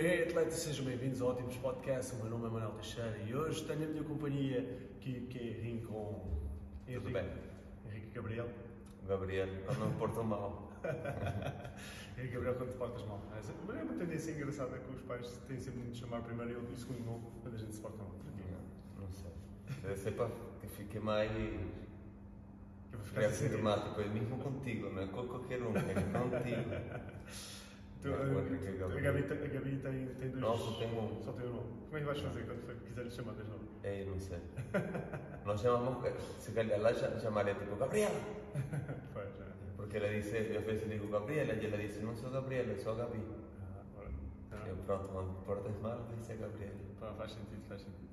Hey atletas, sejam bem-vindos ao Ótimos Podcast. O meu nome é Manuel Teixeira e hoje tenho a minha companhia que, que é Henrique com Henrique, bem. Henrique Gabriel. Gabriel, quando não me portam mal. Henrique Gabriel, quando te portas mal. Mas é uma tendência engraçada que os pais têm sempre de chamar primeiro ele e o segundo nome quando a gente se porta mal. Não, não sei. Ser para que fique mais. Sentido. dramático, é mesmo contigo, não é com qualquer um, é contigo. Tu, Não, a, a Gabriel. Gabi, tem- a Gabi tem, tem dois. Não, só tem um. Só tem um. Como é que vais fazer quando quiseres chamar dois nomes? É, não sei. Nós chamamos, se calhar lá cha- chamaré tipo Gabriela. Pois, é. Porque ela dice, eu a veces digo Gabriela y ela dice, no soy Gabriela, soy Gabi. Ah. Ah. Eu pronto, te portas mal, dice Gabriela. Pá, faz sentido, faz sentido.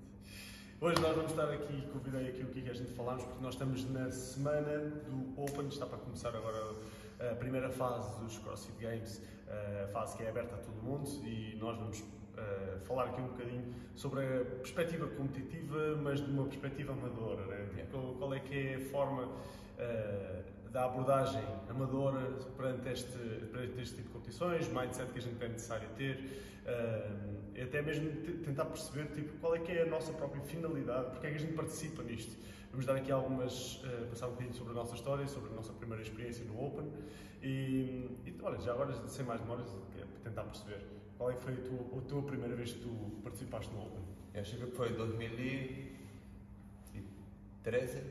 Hoje nós vamos estar aqui, convidei aqui o que a gente falámos, porque nós estamos na semana do Open, está para começar agora a primeira fase dos CrossFit Games, a fase que é aberta a todo mundo e nós vamos eh, falar aqui um bocadinho sobre a perspectiva competitiva, mas de uma perspectiva amadora, né? Tipo, qual, qual é que é a forma eh, da abordagem amadora perante este, perante este tipo de competições, mindset que a gente é necessário ter, eh, e até mesmo te- tentar perceber tipo, qual é que é a nossa própria finalidade, porque é que a gente participa nisto. Vamos dar aqui algumas, eh, passar um bocadinho sobre a nossa história, sobre a nossa primeira experiência no Open e, e olha, já agora, sem mais demoras, é tentar perceber qual é que foi a tua, a tua primeira vez que tu participaste no Open. Eu acho que foi 2013.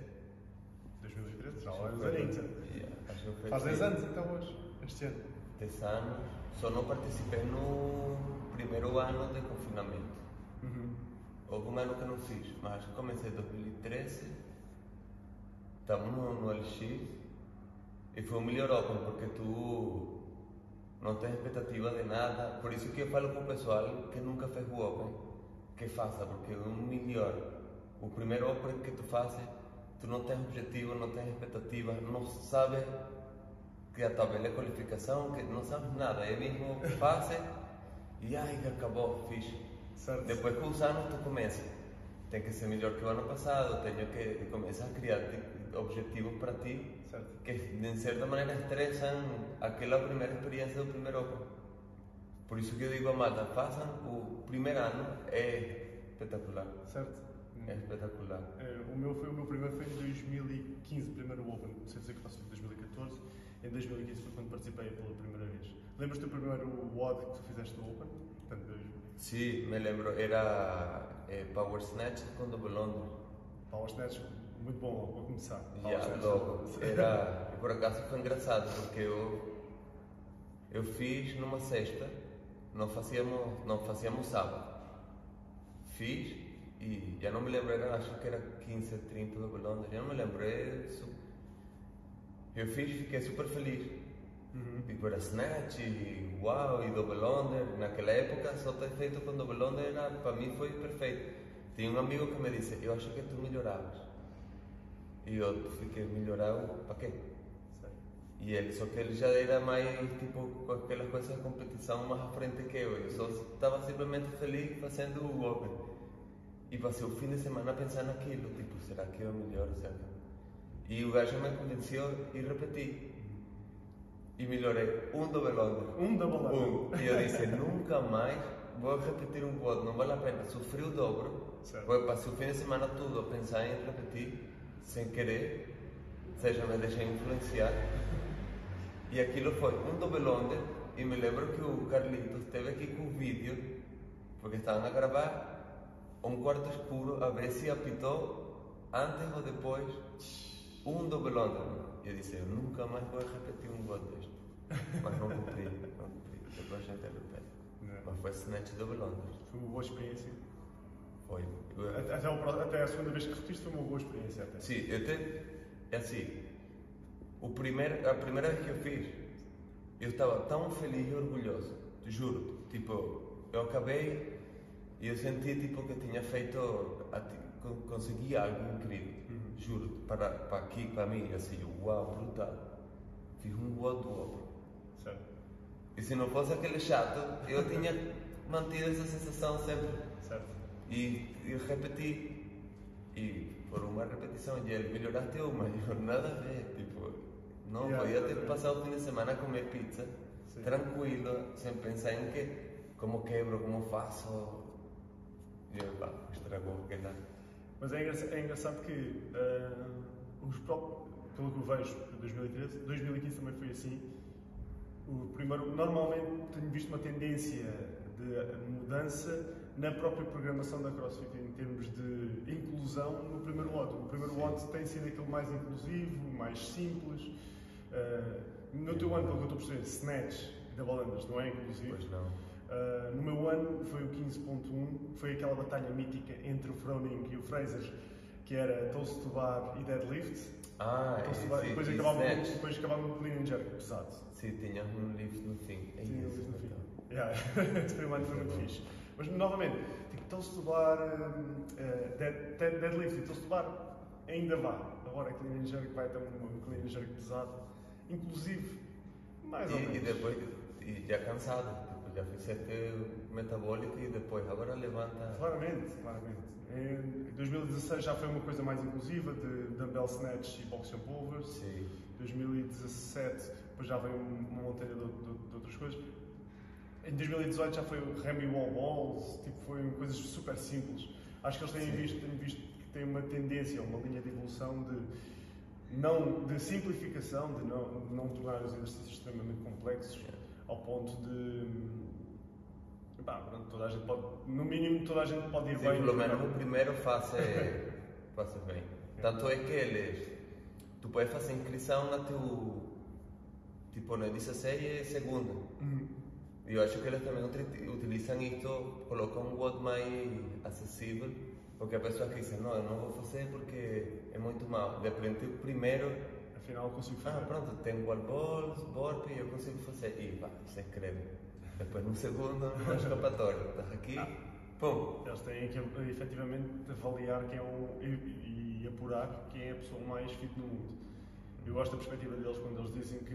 2013, já acho que foi Faz 10 sim. anos então hoje, este ano. 10 anos. Só não participei no primeiro ano de confinamento. Uhum. Houve um ano que não fiz, mas comecei em 2013. Estamos no, no LX e foi o melhor Open porque tu não tens expectativa de nada. Por isso que eu falo com o pessoal que nunca fez o Open que faça, porque é o melhor. O primeiro Open que tu fazes, tu não tens objetivo, não tens expectativa, não sabes que a tabela é qualificação, que não sabes nada. É mesmo fazes e ai, acabou, fiz. Certo. Depois com os anos tu começa. Tem que ser melhor que o ano passado, tenho que começar a criar objetivos para ti Certo. que de certa maneira estressam aquela primeira experiência do primeiro Open. Por isso que eu digo a malta, façam o primeiro ano, é espetacular. Certo. É espetacular. Eh, o meu foi o meu primeiro foi em 2015, primeiro Open. Não sei dizer que faço em 2014. Em 2015 foi quando participei pela primeira vez. Lembras-te do primeiro WOD que tu fizeste no Open? Portanto, Sim, me lembro, era eh, Power Snatch com double under. Power Snatch, muito bom, vou começar. Power Já, Snatch. logo. Era, e por acaso foi engraçado, porque eu, eu fiz numa sexta, não fazíamos, não fazíamos sábado. Fiz e já não me lembro, era, acho que era 15, 30 do Belonda, já não me lembro. é su- Eu fiz e fiquei super feliz. Uhum. Tipo, era snatch e uau, e double under. Naquela época só ter feito com double under era, para mim foi perfeito. Tinha um amigo que me disse, eu acho que tu melhoravas. E eu fiquei melhorado, para quê? Certo. E ele, só que ele já era mais, tipo, com aquelas coisas de competição mais à frente que eu. Eu só estava simplesmente feliz fazendo o Open. E passei o fim de semana a pensar naquilo, tipo, será que eu melhoro? Será que... E o gajo me convenceu e repeti. E melhorei um double under. Um double under. Um. E eu disse, nunca mais vou repetir um WOD, não vale a pena. Sofri o dobro. Certo. Passei o fim de semana todo a pensar em repetir, sem querer. Ou seja, me deixei influenciar. E aquilo foi um double under. E me lembro que o Carlitos esteve aqui com o vídeo, porque estavam a gravar um quarto escuro, a ver se apitou antes ou depois um double under. Eu disse, eu nunca mais vou repetir um WOD deste. Mas não cumpri, não cumpri. Depois a gente repete. Não. Mas foi snatch double under. Foi uma boa experiência. Foi. Até, até, o até a segunda vez que repetiste foi uma boa experiência. Até. Sim, eu te... É assim, o primeiro, a primeira vez que eu fiz, eu estava tão feliz e orgulhoso, te juro. Tipo, eu acabei e eu senti tipo que tinha feito, consegui algo incrível, juro, para, para aqui, para mim, assim, uau, brutal. Fiz um uau do ombro. Certo. E se não fosse aquele chato, eu tinha mantido essa sensação sempre. Certo. E, e repeti. E por uma repetição, e ele melhoraste uma, eu nada a ver. Tipo, Yeah, podía ter passado o fim de semana a comer pizza, Sim. tranquilo, sem pensar em que, como quebro, como faço. E eu, pá, estragou aquela. Mas é engraçado, é engraçado que ah, os próprios, pelo que eu vejo, 2013, 2015 também foi assim. O primeiro, normalmente tenho visto uma tendência de mudança na própria programação da CrossFit em termos de inclusão no primeiro lote. O primeiro Sim. lote tem sido aquele mais inclusivo, mais simples. Ah, no teu ano, pelo que eu estou a perceber, snatch double unders não é inclusivo. Pois não. Uh, no meu ano foi o 15.1, foi aquela batalha mítica entre o Froning e o Fraser, que era toast to bar e deadlift. Ah, Toast to e, bar, sim, depois, e acabava, snatch. depois acabava no clean and jerk pesado. Sim, tinha um lift no fim. É Tinha isso, luz no fim. então. Yeah. Esse primeiro ano foi muito fixe. Mas novamente, tipo, toast to bar, um, uh, dead, dead- deadlift e toast to bar ainda vá. Agora clean and jerk vai ter um clean and jerk pesado, inclusive, mais ou E, menos. e depois, e já cansado, já fizeste metabólico e depois agora levanta. Claramente, claramente. Em 2016 já foi uma coisa mais inclusiva de dumbbell snatch e box jump overs. Sim. 2017 depois já veio um- uma montanha de, de- de outras coisas. Em 2018 já foi o Remy Wall Balls, tipo, foi coisas super simples. Acho que eles têm Sim. visto, têm visto que tem uma tendência, uma linha de evolução de, não, de simplificação, de não, de não tornar os exercícios extremamente complexos, ao ponto de. Pá, pronto, toda a gente pode, no mínimo, toda a gente pode ir Sim, bem. pelo menos o primeiro faz, faz bem. Tanto é que eles, tu puedes fazer inscrição na teu, tipo, no 16 segunda. Uhum. E eu acho que eles também utili- utilizam isto, colocam um WOD mais acessível, porque há pessoas que dizem, não, eu não vou fazer porque é muito mal. De repente, o primeiro, Afinal, consigo ah, fazer. pronto, tem wall balls, burpee, eu consigo fazer. E pá, se inscreve. Depois, no segundo, não é escapatório. Estás aqui, pum. Eles têm que efetivamente avaliar quem é o, e, e apurar quem é a pessoa mais fit no mundo. Eu gosto da perspectiva deles quando eles dizem que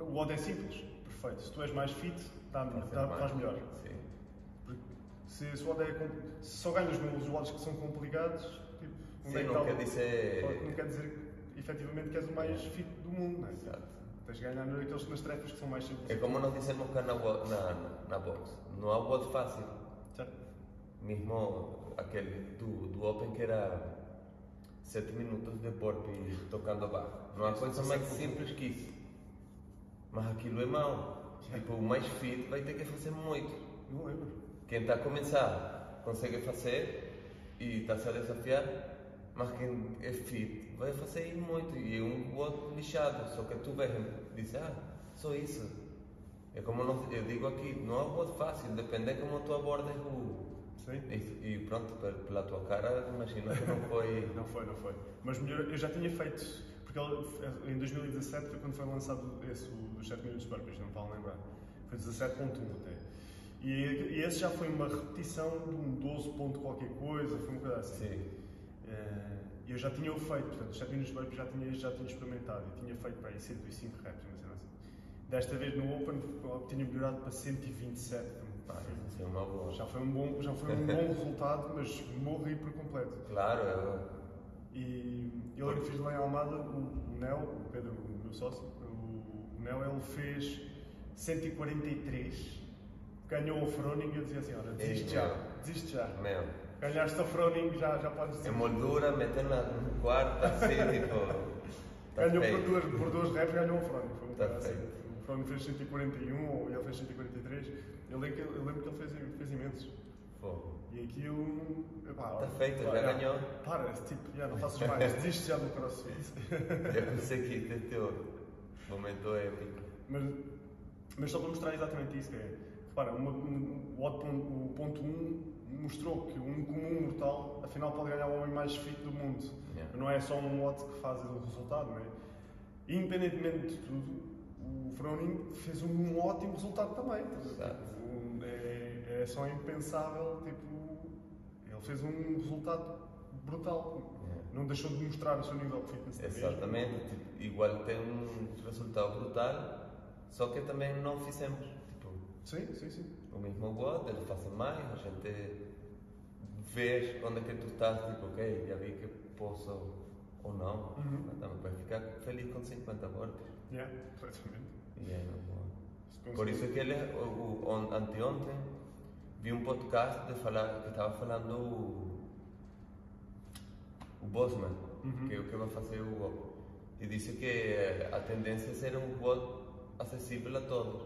o odd é simples, perfeito. Se tu és mais fit, dá, dá, mais. faz melhor. Sim. Porque se, se o odd é se só ganhas nos odds que são complicados, tipo, onde Sim, é que não quer dizer- Não quer dizer efetivamente que és o mais fit do mundo, não é? Exato. Tens de ganhar naqueles, nas tarefas que são mais simples. É como nós dizemos cá na, na, na box. Não há WOD fácil. Certo? Mesmo aquele do, do Open que era 7 minutos de burpee tocando a barra. Não há coisa mais é simples que isso. Mas aquilo é mau. Tipo, o mais fit vai ter que fazer muito. Não lembro. Quem está a começar consegue fazer e está-se a desafiar, mas quem é fit vai fazer muito e é um WOD lixado. Só que tu vês e dizes, ah, só isso. É como eu digo aqui, não é um fácil, depende de como tu abordas o. Sim? E, e pronto, pe- pela tua cara, imagino que não foi. Não foi, não foi. Mas melhor, eu já tinha feito, porque ele- em 2017 foi quando foi lançado esse, o dos 7 minutos burpees, não me vale lembrar. Foi 17.1 até. E, e esse já foi uma repetição de um 12 ponto qualquer coisa, foi uma coisa assim. Sim. Eh, eu já tinha o feito, portanto, os 7 minutos burpees já tinha, já tinha experimentado e tinha feito para aí 105 reps, uma cena assim. Desta vez no Open tinha melhorado para 127. Ah, isso é uma boa. Já foi um bom, já foi um bom resultado, mas morri por completo. Claro, eu, E eu lembro que fiz lá em Almada, o, o Nel, o Pedro, o meu sócio, o, o Nel, ele fez 143, ganhou o Froning e eu dizia assim, olha, desiste já, desiste já. meu, Ganhaste o Froning, já, já podes dizer. em moldura, metendo no quarto, assim, tipo. tá Ganhou por duas, por duas reps, ganhou o Froning. Foi um Tá assim. O Froning fez 141, ou ele fez 143. Eu lembro que, eu lembro que ele fez, fez imensos. Fogo. E aquilo. Epá, Tá feito, pá, já já. ganhou. Para, tipo, já não faças mais, desiste já do crossfit. Eu pensei que este é teu momento épico. Mas, mas só para mostrar exatamente isso, que é, repara, uma, um, o, odd pon- o ponto 1 um mostrou que um comum mortal, afinal, pode ganhar o homem mais fit do mundo. Yeah. Não é só um odd que faz o resultado, não é? Independentemente de tudo, o Froning fez um ótimo resultado também. Tipo, é, é só impensável, tipo, ele fez um resultado brutal. Yeah. Não deixou de mostrar o seu nível de fitness. Exatamente, tipo, igual tem um resultado brutal, só que também não fizemos. Tipo, Sim, sim, sim. o mesmo WOD, eles fazem mais, a gente vê onde é que tu estás, tipo, ok, já vi que posso ou não, Uhum. também vai ficar feliz com 50 voltas. Yeah, completamente. E é não Por isso é que ele, o, o, on- anteontem, vi um podcast de falar, que estava falando o, o Bosman, Uhum. que é o que vai fazer o Open. E disse que eh, a tendência é ser um bot acessível a todos.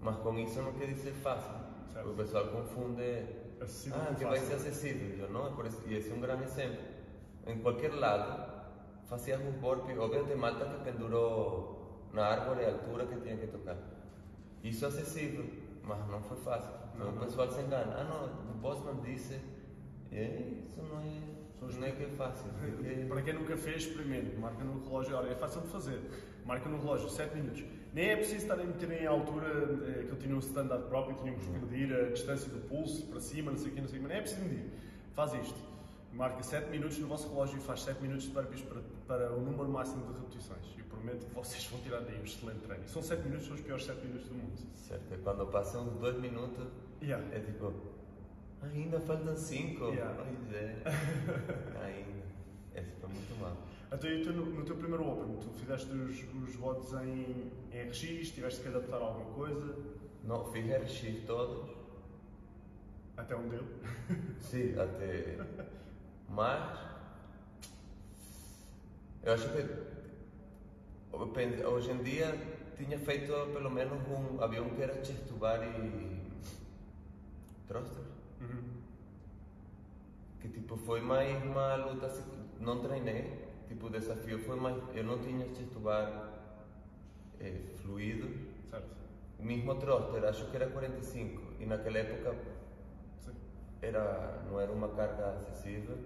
Mas com isso não quer dizer fácil. Certo. O pessoal confunde. Acessível ah, que vai ser acessível. Não, por isso, e esse é um grande exemplo. Em qualquer lado, fazias um golpe, obviamente malta que pendurou na árvore a altura que tinha que tocar. Isso é acessível, mas não foi fácil. Então o pessoal se engana. Ah, não, o Bosman disse. E isso não é, não é que é fácil. é Para quem nunca fez, experimente. Marca no relógio. Olha, é fácil de fazer. Marca no relógio 7 minutos. Nem é preciso estar a meter em altura eh, que eu tinha um standard próprio, tínhamos que medir a distância do pulso para cima, não sei o que, não sei o que. Nem é preciso medir. Faz isto. Marca 7 minutos no vosso relógio e faz 7 minutos de burpees para, para o número máximo de repetições. E prometo que vocês vão tirar daí um excelente treino. E são 7 minutos, são os piores 7 minutos do mundo. Certo, e quando passam uns dois minutos, Yeah. é tipo. Ainda faltam cinco. Yeah. Pois é. Ainda. Esse foi muito mal. Então, e tu, no, no teu primeiro Open, tu fizeste os, os votos em, em RX, tiveste que adaptar alguma coisa, Não, fiz RX todos. até onde deu. Sim, até. Mas. Eu acho que. Hoje em dia tinha feito pelo menos um. Havia um que era chest to bar e. Thruster. Que tipo foi mais uma luta. Não treinei. Tipo, o desafio foi mais. Eu não tinha bar eh, fluido. Certo? O mesmo thruster, acho que era 45. E naquela época Sim. era, não era uma carga acessível.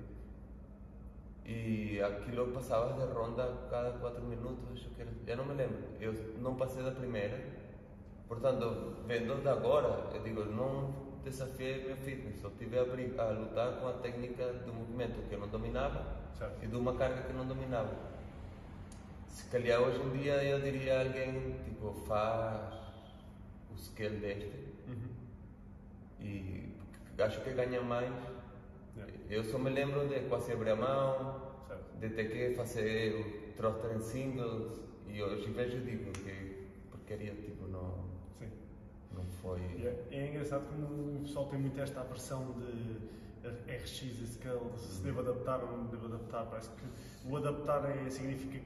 E aquilo passava de ronda cada 4 minutos, que era. Eu não me lembro. Eu não passei da primeira. Portanto, vendo de agora, eu digo, não desafiei meu fitness. Só tive a, a lutar com a técnica do movimento que eu não dominava Certo. e de uma carga que não dominava. Se calhar hoje em dia eu diria a alguém, tipo, faz o skill deste Uhum. e acho que ganha mais. Yeah. Eu só me lembro de quase abrir a mão, Certo. de ter que fazer o thruster em singles e hoje vejo digo que porcaria tipo foi. E é, é engraçado como o pessoal tem muito esta aversão de RX e scale, se deve adaptar ou não deve adaptar. Parece que o adaptar é, significa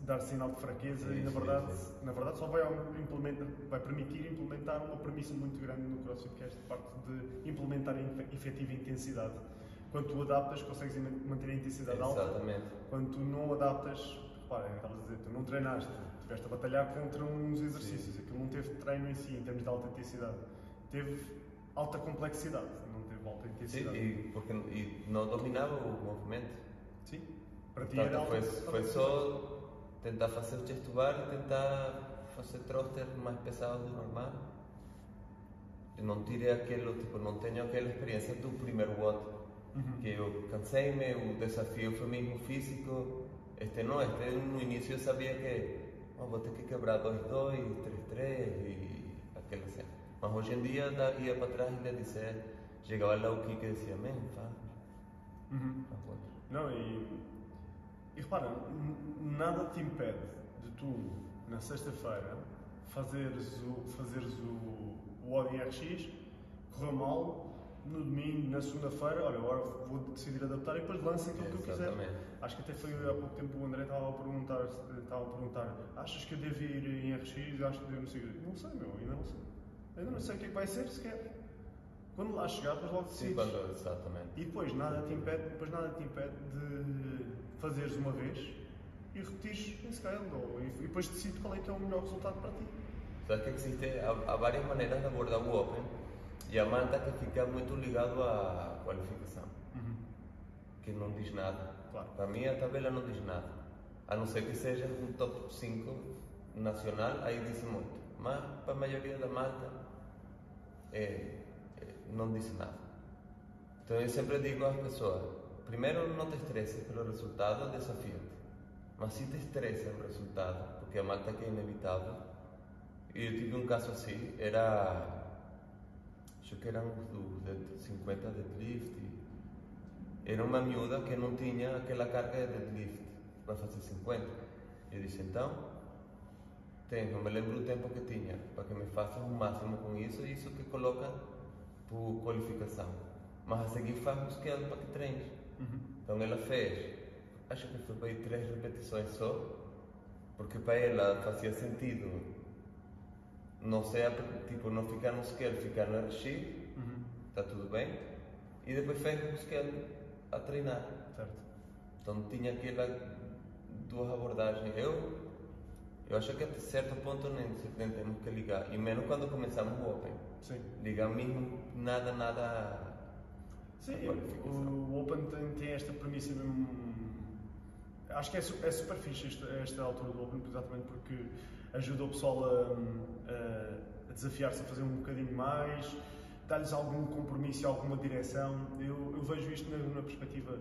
dar sinal de fraqueza e Sim, na sim, verdade, sim. na verdade só vai, ao- implementa, vai permitir implementar uma premissa muito grande no CrossFit que é esta parte de implementar a efe- efetiva intensidade. Quando tu adaptas, consegues manter a intensidade alta. Exatamente. Quando tu não adaptas, repara, estavas a dizer, tu não treinaste, estiveste a batalhar contra uns exercícios, aquilo não teve treino em si, em termos de alta intensidade. Teve alta complexidade, não teve alta Sim, intensidade. e, porque, e não dominava o movimento. Sim. Para ti era Portanto, alta foi, foi só tentar fazer o chest to bar e tentar fazer thruster mais pesado do normal. Eu não tirei aquilo, tipo, não tenho aquela experiência do primeiro WOD. Uhum. Que eu cansei-me, o desafio foi mesmo físico. Este não, este no início eu sabia que oh, vou ter que quebrar 2-2, 3-3 e aquela cena. Mas hoje em dia ia para trás e ia dizer, chegava lá o Kike e dizia, man, faz, Uhum. outro." Não, e, e repara, nada te impede de tu, na sexta-feira, fazeres o, fazeres o, o Odin RX, correu mal, no domingo, na segunda-feira, olha, agora vou decidir adaptar e depois lança aquilo que eu quiser. Acho que até foi há pouco tempo o André estava a perguntar, estava a perguntar achas que eu devo ir em RX? Acho que devo não sei. Não sei, meu, ainda não sei. Ainda não sei o que é que vai ser sequer. Quando lá chegar, depois logo Sim, decides. quando, exatamente. E depois nada te impede, depois nada te impede de fazeres uma vez e repetires em scale ou, e, depois decides qual é que é o melhor resultado para ti. Sabes que existe, há, há várias maneiras de abordar o Open e a malta que fica muito ligado à qualificação, que não diz nada. Claro. Para mim a tabela não diz nada, a não ser que seja um top 5 nacional, aí diz muito. Mas para a maioria da malta é, é, não diz nada. Então eu sempre digo às pessoas, primeiro não te estresses pelo resultado, desafia-te. Mas se te estressa o resultado, porque a malta que é inevitável, e eu tive um caso assim, era. Acho que eram os de 50 de drift. Era uma miúda que não tinha aquela carga de deadlift para fazer 50. Eu disse, então, tenho, não me lembro do tempo que tinha, para que me faças o máximo com isso, e isso que coloca por qualificação. Mas a seguir faz o scale para que treines. Uhum. Então ela fez, acho que foi para aí três repetições só, porque para ela fazia sentido não ser, tipo, não ficar no scale, ficar no RX, Uhum. está tudo bem, e depois fez o scale a treinar. Certo. Então tinha aquela duas abordagens. Eu, eu acho que até certo ponto nem, nem temos que ligar, e menos quando começamos o Open. Sim. Ligar mesmo nada, nada. Sim, o Open tem, tem esta premissa mesmo. Acho que é, é super fixe esta, esta altura do Open, exatamente porque ajuda o pessoal a- a desafiar-se a fazer um bocadinho mais, dá-lhes algum compromisso e alguma direção. Eu, eu vejo isto na, na perspectiva.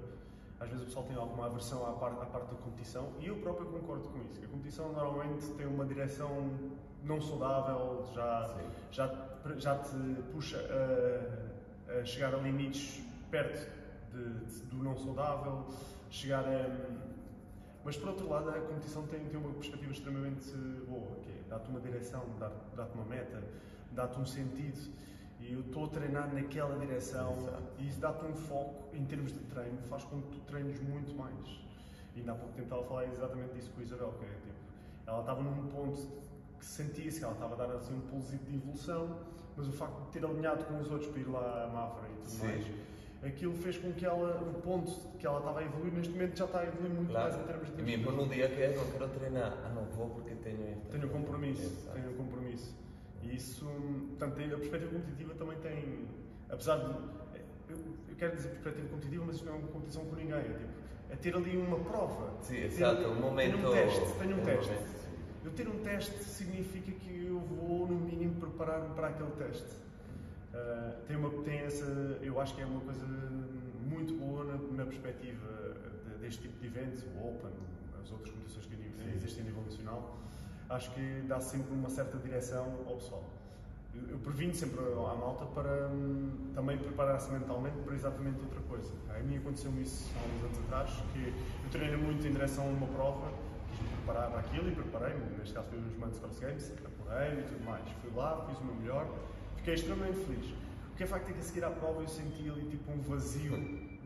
Às vezes o pessoal tem alguma aversão à parte, à parte da competição e eu próprio concordo com isso. A competição normalmente tem uma direção não saudável, já, Sim. já, já te puxa a, a chegar a limites perto de- de- do não saudável, chegar a. Mas por outro lado, a competição tem, tem uma perspectiva extremamente boa, que é dá-te uma direção, dá-te uma meta, dá-te um sentido. E eu estou a treinar naquela direção Exato. e isso dá-te um foco em termos de treino, faz com que tu treines muito mais. E ainda há pouco tempo estava a falar exatamente disso com a Isabel, que é tipo, ela estava num ponto que sentia-se que ela estava a dar assim um pulso de evolução, mas o facto de ter alinhado com os outros para ir lá a Mafra e tudo Sim. mais, aquilo fez com que ela, o ponto que ela estava a evoluir, neste momento já está a evoluir muito Claro. mais em termos de E mesmo no dia que eu não quero treinar, ah não vou porque tenho tenho um compromisso, Exato. tenho um compromisso. E isso, portanto, a perspectiva competitiva também tem, apesar de, eu, eu quero dizer perspectiva competitiva, mas isto não é uma competição com ninguém, é tipo, é ter ali uma prova. Sim, exato, um momento. Tenho um teste, tenho um é teste. momento. Eu ter um teste significa que eu vou, no mínimo, preparar-me para aquele teste. Ah, tem, uma, tem essa, eu acho que é uma coisa muito boa na, na perspectiva de- deste tipo de eventos, o Open, as outras competições que existem a nível nacional. Acho que dá sempre uma certa direção ao pessoal. Eu, eu previno sempre à malta para hum, também preparar-se mentalmente para exatamente outra coisa. A mim aconteceu-me isso há uns anos atrás, que eu treinei muito em direção a uma prova, quis-me preparar para aquilo e preparei-me, neste caso foi os Man's Cross Games, preparei e tudo mais. Fui lá, fiz o meu melhor, fiquei extremamente feliz. O que é facto é que a seguir à prova eu senti ali tipo um vazio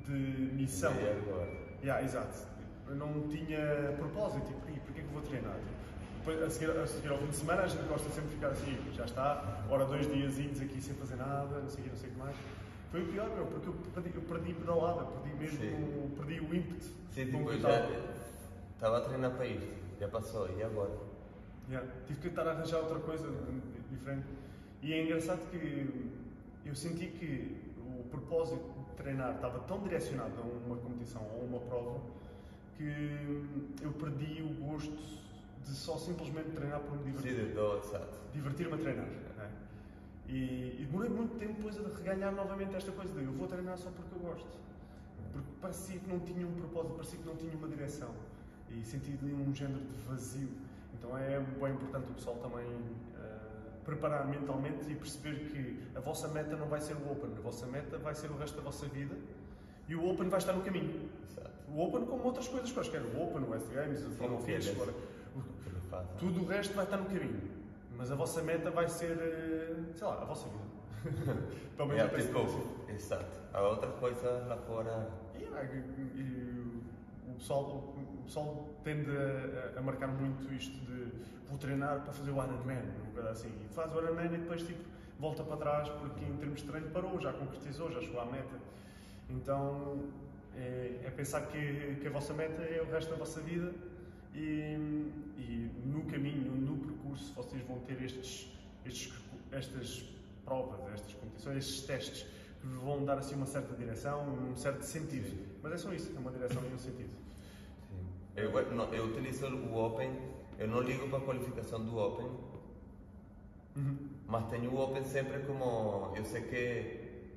de missão. E agora? Yeah, exato. Eu não tinha propósito, tipo, "Ih, porquê que eu vou treinar? A seguir, a seguir ao fim de semana, a gente gosta sempre de ficar assim, já está, ora dois diazinhos aqui sem fazer nada, não sei o que, não sei o que mais. Foi o pior, meu, porque eu perdi, eu perdi pedalada, perdi mesmo, Sim. perdi o ímpeto. Sim, tipo, já estava. a treinar para isto, já passou, e agora? Yeah. Tive que tentar arranjar outra coisa diferente. E é engraçado que eu senti que o propósito de treinar estava tão direcionado a uma competição ou uma prova que eu perdi o gosto de só simplesmente treinar por me divertir. Divertir-me a treinar. né? E, e demorei muito tempo depois a reganhar novamente esta coisa de eu vou treinar só porque eu gosto. Porque parecia que não tinha um propósito, parecia que não tinha uma direção. E senti ali um género de vazio. Então é bem importante o pessoal também eh, preparar mentalmente e perceber que a vossa meta não vai ser o Open, a vossa meta vai ser o resto da vossa vida e o Open vai estar no caminho. Exato. O Open como outras coisas quaisquer, o Open, o West Games, o Fórmula é agora, Tudo o resto vai estar no caminho. Mas a vossa meta vai ser, eh, sei lá, a vossa vida. Pelo menos É, eu penso tipo, assim. exato. Há outra coisa lá fora. E, ah, e- e o, pessoal, o pessoal tende a, a marcar muito isto de vou treinar para fazer o Ironman, uma coisa assim. E faz o Ironman e depois tipo, volta para trás porque em termos de treino parou, já concretizou, já chegou à meta. Então é, é pensar que, que a vossa meta é o resto da vossa vida e, e no caminho, no percurso, vocês vão ter estes, estes, estas provas, estas competições, estes testes que vos vão dar assim uma certa direção, um certo sentido. Sim. Mas é só isso, é uma direção e um sentido. Sim. Eu, não, eu utilizo o Open, eu não ligo para a qualificação do Open, Uhum. mas tenho o Open sempre como. Eu sei que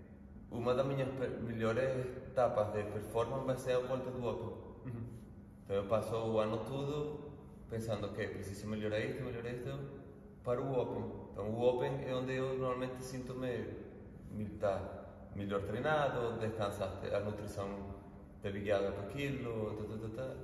uma das minhas melhores etapas de performance vai ser a volta do Open. Então eu passo o ano todo pensando que preciso melhorar isto, melhorar isto para o Open. Então o Open é onde eu normalmente sinto-me tá, melhor treinado, descansaste, a nutrição guiada para aquilo, tá, tá, tá.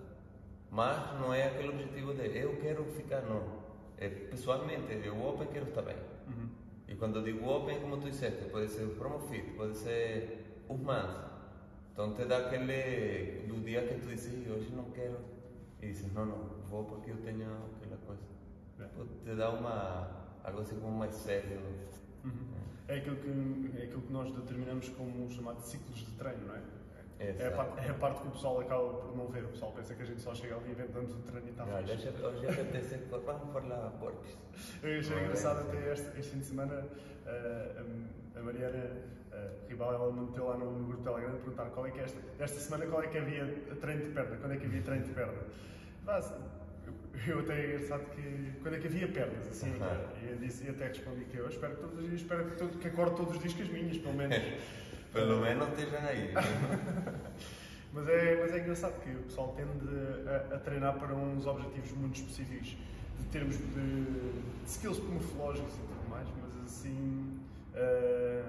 Mas não é aquele objetivo de eu quero ficar, não. É pessoalmente, eu Open quero estar bem. Uhum. E quando digo Open, como tu disseste, pode ser o Promofit, pode ser os mans. Então te dá aquele. do dia que tu dizes, "Ih, hoje não quero. E dices, não, não, vou porque eu tenho aquela coisa. É. Te dá uma. algo assim como mais sério. Uhum. É, aquilo que, é aquilo que nós determinamos como chamados ciclos de treino, não é? É a, parte, é a parte que o pessoal acaba por não ver. O pessoal pensa que a gente só chega ali, inventamos o treino e está fixe. hoje, apetece, vamos por lá, burpees. Eu achei Não é? engraçado até este, este fim de semana eh, a, a Mariana uh, Ribal ela me meteu lá no, no grupo Telegram perguntar qual é que é esta, esta semana qual é que havia treino de perna, quando é que havia treino de perna. Mas, eu, eu até é engraçado que quando é que havia pernas, assim, e eu disse, até respondi que eu espero que todos os dias, espero que, todo- que acorde todos os dias com as minhas, pelo menos. Pelo menos estejam aí. Mas é, mas é engraçado que o pessoal tende a, a treinar para uns objetivos muito específicos, de termos de, de skills morfológicos e tudo mais, mas assim, eh,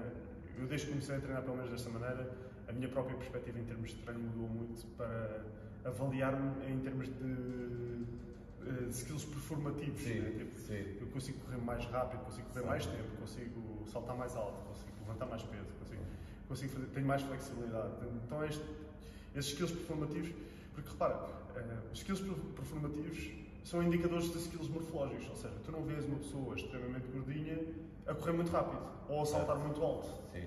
eu desde que comecei a treinar pelo menos desta maneira, a minha própria perspectiva em termos de treino mudou muito para avaliar-me em termos de, eh, de skills performativos. Sim, né? Tipo, sim. eu consigo correr mais rápido, consigo correr Sim. mais tempo, consigo saltar mais alto, consigo levantar mais peso, consigo, consigo fazer, tenho mais flexibilidade. Então, este, esses skills performativos, porque repara, eh, os skills per- performativos são indicadores de skills morfológicos, ou seja, tu não vês uma pessoa extremamente gordinha a correr muito rápido ou a saltar muito alto. Sim.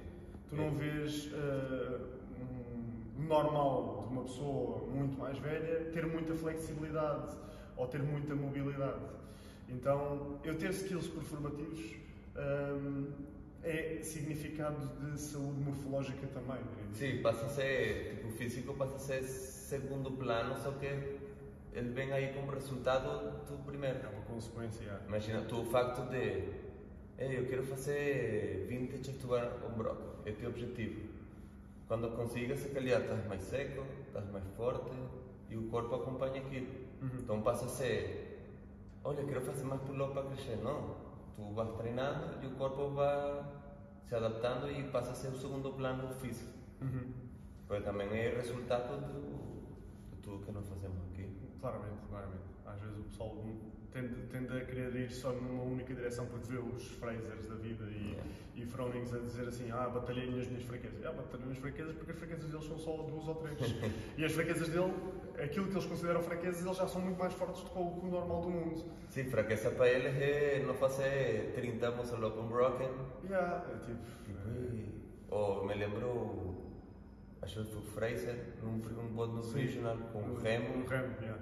Tu não vês eh, um normal de uma pessoa muito mais velha ter muita flexibilidade ou ter muita mobilidade. Então, eu ter skills performativos hum, é significado de saúde morfológica também. Sim, passa a ser, tipo, o físico passa a ser segundo plano, só que ele vem aí como resultado do primeiro. É uma consequência. é. Imagina, tu o facto de, Ei, eu quero fazer 20 chest to bar on block, é o objetivo. Quando consigas, se calhar estás mais seco, estás mais forte e o corpo acompanha aquilo. Uhum. Então passa a ser, olha, quero fazer mais pull-up para crescer. Não, tu vas treinando e o corpo vai se adaptando e passa a ser o segundo plano físico. Uhum. Porque também é resultado do, de tudo que nós fazemos aqui. Claramente, claramente. Às vezes o pessoal tende, tende a querer ir só numa única direção porque vê os Frasers da vida e, Yeah. e Frownings a dizer assim: Ah, batalhei nas minhas fraquezas. Ah, batalhei nas fraquezas porque as fraquezas deles são só duas ou três. e as fraquezas dele, aquilo que eles consideram fraquezas, eles já são muito mais fortes do que o, o normal do mundo. Sim, fraqueza para eles é não fazer 30 muscle up broken. Yeah, é tipo. E, ou me lembro, acho que o Fraser, num, num bode nutritional com o remo, Um remo, yeah.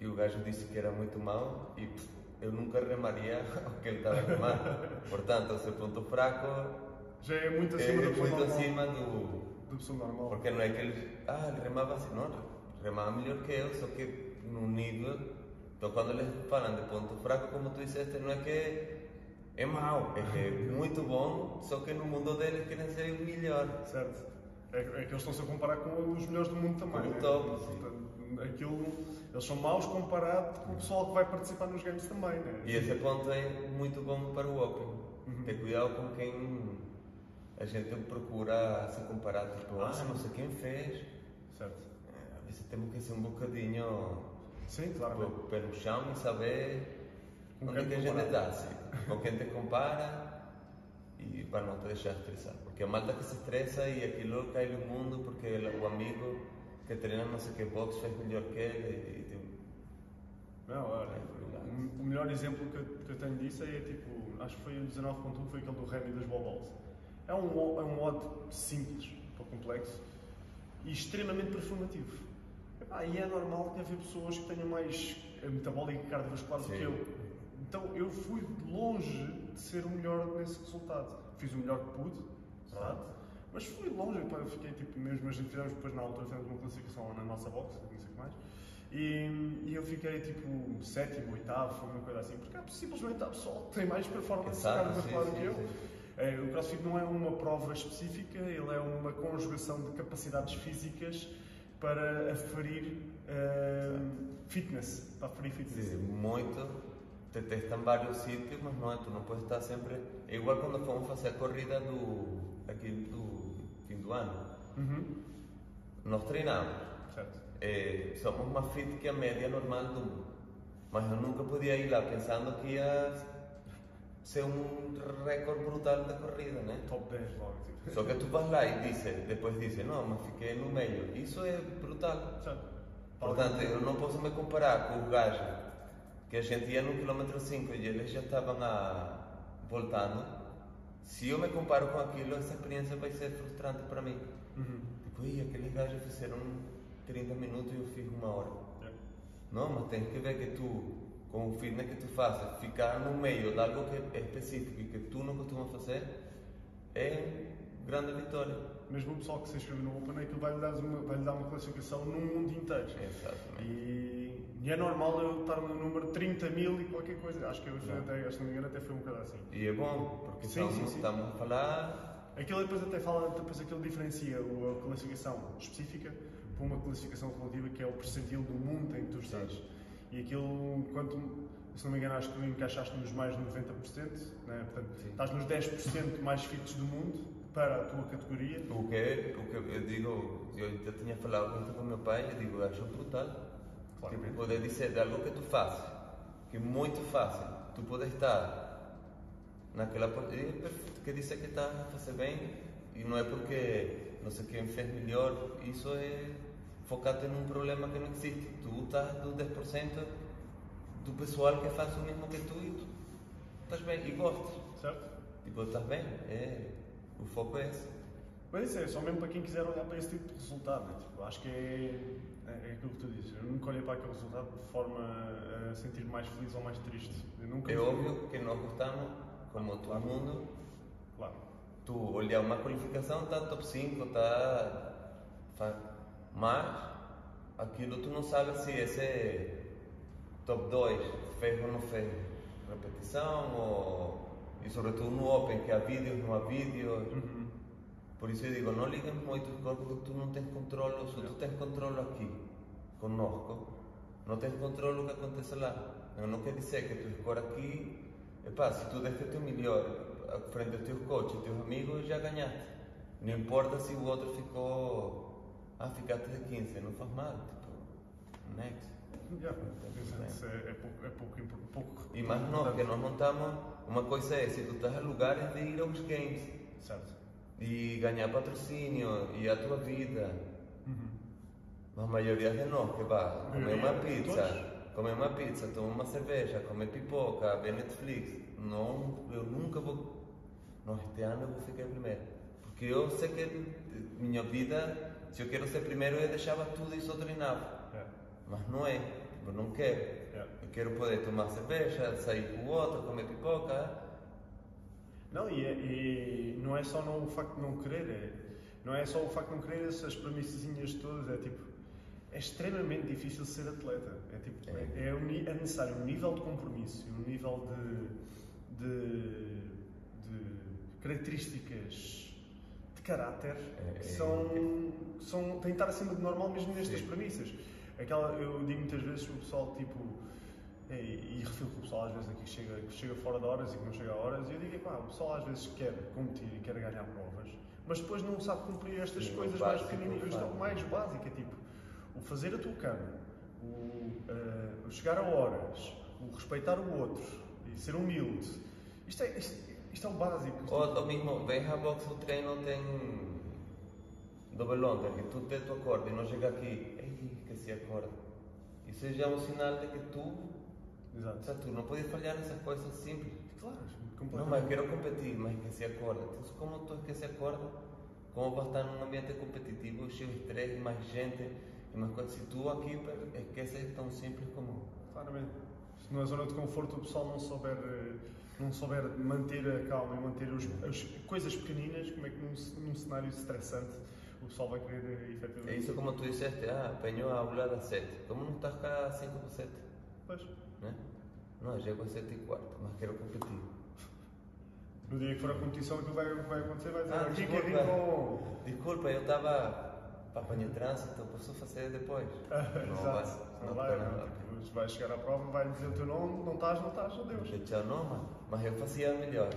E o gajo disse que era muito mau e pff, eu nunca remaria o que ele estava a remar. Portanto, o seu ponto fraco Já é muito é acima da pessoa muito normal. acima do. Pessoa normal. Porque não é que ele. Ah, ele remava assim, não, remava melhor que eu, só que num nível. Então quando eles falam de ponto fraco, como tu disseste, não é que é mau, é que é muito bom, só que no mundo deles querem ser o melhor. Certo. É, é que eles estão-se a comparar com os melhores do mundo também. Com o né? top, sim. Aquilo, eles são maus comparado com o pessoal que vai participar nos games também. Né? E esse ponto é muito bom para o Open. Uhum. Ter cuidado com quem a gente procura se comparar, tipo, ah, não sei quem fez. Certo. É, Às vezes temos que ser um bocadinho Sim, claramente. pelo pé no chão e saber Com onde é que a gente está, com quem te compara e para não te deixar estressar. Porque a malta que se estressa e aquilo cai no mundo porque o amigo que treina não sei que box fez melhor que ele e, tipo, Não, olha, o- o melhor exemplo que eu, que eu tenho disso é tipo, acho que foi o 19.1, foi aquele do Remy das Boballs. É um, é um mod simples, pouco complexo e extremamente performativo. Epá, e é normal que haver pessoas que tenham mais metabólico e cardiovascular do Sim. que eu. Então eu fui longe de ser o melhor nesse resultado. Fiz o melhor que pude, verdade? Mas fui longe, pá, eu fiquei tipo, mesmo gente fizemos depois na altura, fizemos uma classificação na nossa box, não sei o que mais. E, e eu fiquei tipo sétimo, oitavo, foi uma coisa assim, porque é, simplesmente há pessoal que tem mais performance Exato, sim, que eu. sim. É, o CrossFit não é uma prova específica, ele é uma conjugação de capacidades físicas para aferir eh, fitness, para aferir fitness. Sim, muito. Te testam vários sítios, mas não é, tu não podes estar sempre. É igual quando fomos fazer a corrida do, aqui do fim do ano. Uhum. Nós treinamos. Eh, somos más fit que a média normal mundo. Mas eu nunca podia ir lá pensando que ia ser um recorde brutal de corrida, né? Top 10 logo. Só que tu vas lá e dices, depois dices, não, mas fiquei no meio. Isso é brutal. Certo. Portanto, eu não posso me comparar com os gajos que a gente ia no quilômetro 5 e eles já estavam a... voltando. Se eu me comparo com aquilo, essa experiência vai ser frustrante para mim. Uhum. Tipo, "Ih, aqueles gajos fizeram 30 minutos e eu fiz uma hora. Yeah. Não, mas tens que ver que tu, com o fitness que tu fazes, ficar no meio de algo que é específico e que tu não costumas fazer, é grande vitória. Mesmo o pessoal que se inscreve no Open, aquilo vai-lhe dar, uma, vai dar uma classificação no mundo inteiro. Exatamente. E, e é normal eu estar no número 30 mil e qualquer coisa. Acho que eu até, se não me engano, até foi um bocado assim. E é bom, porque Sim, estamos, sim, sim. estamos a falar. Aquilo depois até fala, depois aquilo diferencia o- a classificação específica para uma classificação relativa que é o percentil do mundo em que tu estás. E aquilo, quanto, se não me engano, acho que tu encaixaste nos mais de 90%, né? portanto, Sim. estás nos 10% mais fits do mundo para a tua categoria. O que, o que eu digo, eu já tinha falado muito com meu pai, eu digo, acho brutal. Claramente. Tipo, poder dizer de algo que tu fazes, que é muito fácil, tu podes estar naquela perfeito, que dizer que está a fazer bem e não é porque não sei quem fez melhor, isso é focar-te num problema que não existe. Tu estás do 10% do pessoal que faz o mesmo que tu e tu estás bem e gostas. Certo? Tipo, estás bem, é, o foco é esse. Mas isso é só mesmo para quem quiser olhar para esse tipo de resultado. Né? Tipo, acho que é, é, é aquilo que tu dizes. Eu nunca olhei para aquele resultado de forma a sentir mais feliz ou mais triste. Eu nunca É óbvio que nós gostamos, como todo mundo, Claro. tu olhar uma qualificação, está top 5, está. Mas aquilo tu não sabes se esse é top 2 fez ou não fez repetição, ou... e sobretudo no Open, que há vídeos, não há vídeos. Uhum. Por isso eu digo, não ligues muito porque tu não tens controle, se tu tens controle aqui, conosco, não tens controle do que acontece lá. Não quer dizer que tu score aqui, epá, se tu o teu melhor frente dos teus coaches, teus amigos, já ganhaste. Não importa se o outro ficou, ah, ficaste de 15, não faz mal, tipo, next. Yeah. É, é pouco, é pouco, E mais nós, que nós não estamos, uma coisa é, se tu estás a lugares de ir aos games, Certo. E ganhar patrocínio e a tua vida. Uhum. A maioria de nós que vai comer uma pizza, todos. comer uma pizza, tomar uma cerveja, comer pipoca, ver Netflix. Não, eu nunca vou. Não, este ano eu vou ficar primeiro. Porque eu sei que minha vida, se eu quero ser primeiro, eu deixava tudo só treinava. Yeah. Mas não é. Eu não quero. Yeah. Eu quero poder tomar cerveja, sair com o outro, comer pipoca. Não, e, é- e não é só não, o facto de não querer, é, não é só o facto de não querer essas premissazinhas todas, é tipo, é extremamente difícil ser atleta. É tipo, é, é, ni- é necessário um nível de compromisso, um nível de, de, de características de caráter É, que é- são, que são, têm de estar acima de normal mesmo nestas Sim. premissas. Aquela, eu digo muitas vezes o pessoal tipo é, e refiro que o pessoal às vezes aqui chega, que chega fora de horas e que não chega a horas, e eu digo, pá, o pessoal às vezes quer competir e quer ganhar provas, mas depois não sabe cumprir estas coisas mais não, mais básica, tipo, o fazer a tua cama, o, eh, o chegar a horas, o respeitar o outro e ser humilde. Isto é, isto, isto é o básico. Ou, ou mesmo, vem a box, o treino tem double under, que tu te tu acorda e não chega aqui, ei, que se acorda. Isso já é um sinal de que tu, Exato. tu não podes falhar nessas coisas simples. Claro, Não, mas quero competir, mas que se acorda. Então, como tu que se acorda, como vai estar num ambiente competitivo, cheio de estresse, mais gente, e mais coisas. Se tu aqui esqueces tão simples como. Claramente. Se na zona de conforto o pessoal não souber, eh, não souber manter a calma e manter os, as coisas pequeninas, como é que num, num cenário estressante o pessoal vai querer eh, É efetivamente. isso como tu disseste, ah, apanhou a aula das 7. Como não estás cá às 5 para 7? Pois. Né? Não, chego às 7 e quarto, mas quero competir. No dia que for a competição, aquilo vai, vai acontecer, vai dizer Ah, aqui desculpa. que com. Desculpa, eu estava para apanhar trânsito, posso fazer depois? Não vai, Exato. não Não vai, vai, não. tipo, vai chegar à prova, vai dizer o teu nome, não estás, não estás, adeus. Deixa não, mas, mas eu fazia melhor.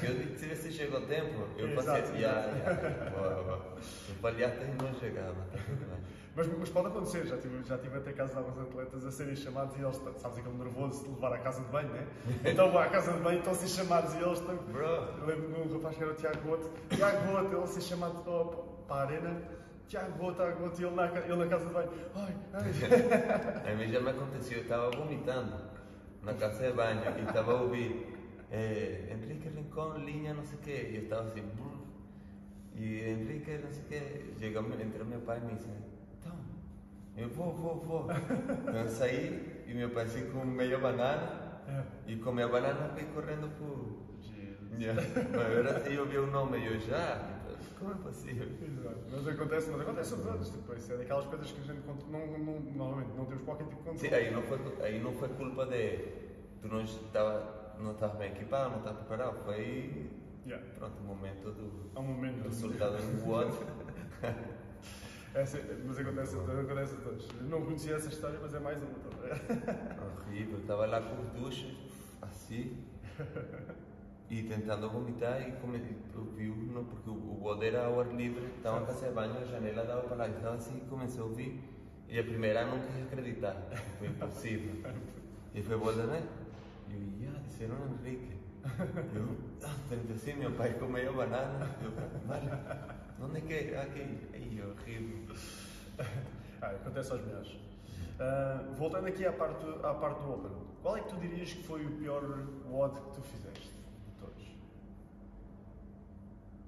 Se eu tivesse chegado a tempo, eu Exato, fazia. Ya, exato. ya. Boa, boa. Tu falhaste e não chegava. tá tudo bem. Mas, mas pode acontecer, já tive, já tive até casos de alguns atletas a serem chamados e eles, sabes aquele nervoso de levar à casa de banho, né? Então vão à casa de banho, estão a ser chamados e eles estão. Bro. Eu lembro de um rapaz que era o Tiago Boto, Tiago Boto, ele a ser chamado para, para a arena, Tiago Boto, Tiago Boto, e ele na, ele na casa de banho, ai, ai. A mim já me aconteceu, eu estava vomitando na casa de banho e estava a ouvir eh, Enrique Rincón, linha não sei o quê, e eu estava assim, e Enrique não sei o quê, entra meu pai e me disse, eu vou, vou, vou. Então eu saí e meu pai com meia banana e com a banana fui correndo por... Yeah. Mas era assim, eu vi o nome e eu já, como é possível? Exato. Mas acontece, mas acontece a todos, tipo, isso é daquelas coisas que a gente não, não, normalmente não temos qualquer tipo de controle. Sim, aí não foi, aí não foi culpa de tu não estava não estava bem equipado, não estava preparado, foi Yeah. pronto, o momento do Há um momento do soldado no WOD. Sim, mas acontece, acontece a todos. Não conhecia essa história, mas é mais uma. tá Horrível, estava lá com os duches, assim, e tentando vomitar e come, eu vi, não, porque o, WOD era ao ar livre, estava na casa de banho, a janela dava para lá, estava assim, comecei a ouvir, e a primeira não quis acreditar, foi impossível. E foi boa, né? E eu, já, disseram Enrique. Eu, ah, assim, meu pai comeu banana. Eu, vale, onde é que é? Aqui. Ai, horrível. Ah, acontece aos melhores. Ah, voltando aqui à parte, do- à parte do Open, qual é que tu dirias que foi o pior WOD que tu fizeste? De todos?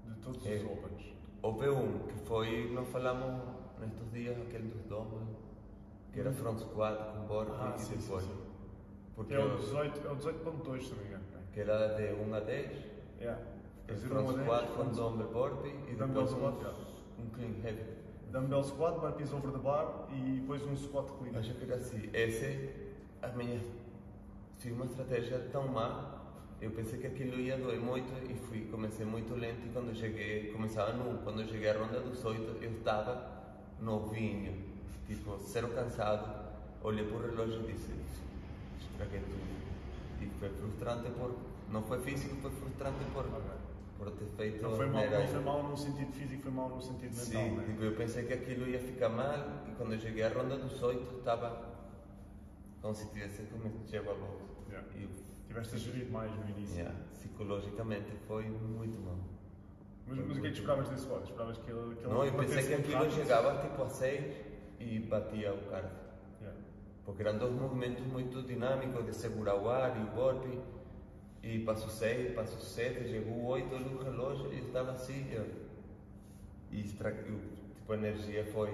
De todos É. os Opens. Houve um que foi, nós falamos nestes dias, aquele dos domos, que era front squat com bordo Ah, e sim, sim, depois. sim. Porque É o eu- 18, é o 18.2, se não me engano. que era de 1 a 10, Yeah. Front um a 10, squat com front- dumbbell burpee e depois um, um clean heavy. Dumbbell squat, burpees over the bar e depois um squat clean. Acho que era assim. Esse, a minha. Fiz uma estratégia tão má. Eu pensei que aquilo ia doer muito e fui. Comecei muito lento e quando cheguei, começava no 1. Quando cheguei à ronda dos 8, eu estava novinho, tipo, zero cansado. Olhei para o relógio e disse: estraguei tudo. E foi frustrante por. Não foi físico, foi frustrante por, por ter feito. Não foi, mal, não foi mal no sentido físico, foi mal no sentido mental, Sim, né? tipo, eu pensei que aquilo ia ficar mal e quando eu cheguei à ronda dos oito estava como se tivesse cometido a bola. Yeah. Tiveste a gerir mais no início. yeah, psicologicamente foi muito mal. Mas, mas o que é que esperavas desse squat? Esperavas que ele, que Não, eu pensei que aquilo chegava tipo a seis e batia o cara. Yeah. Porque eram dois movimentos muito dinâmicos de segurar o ar e o golpe. E passou seis, passou sete, chegou o oito, olhei o relógio e eu estava assim. eu- E estra... tipo, a energia foi.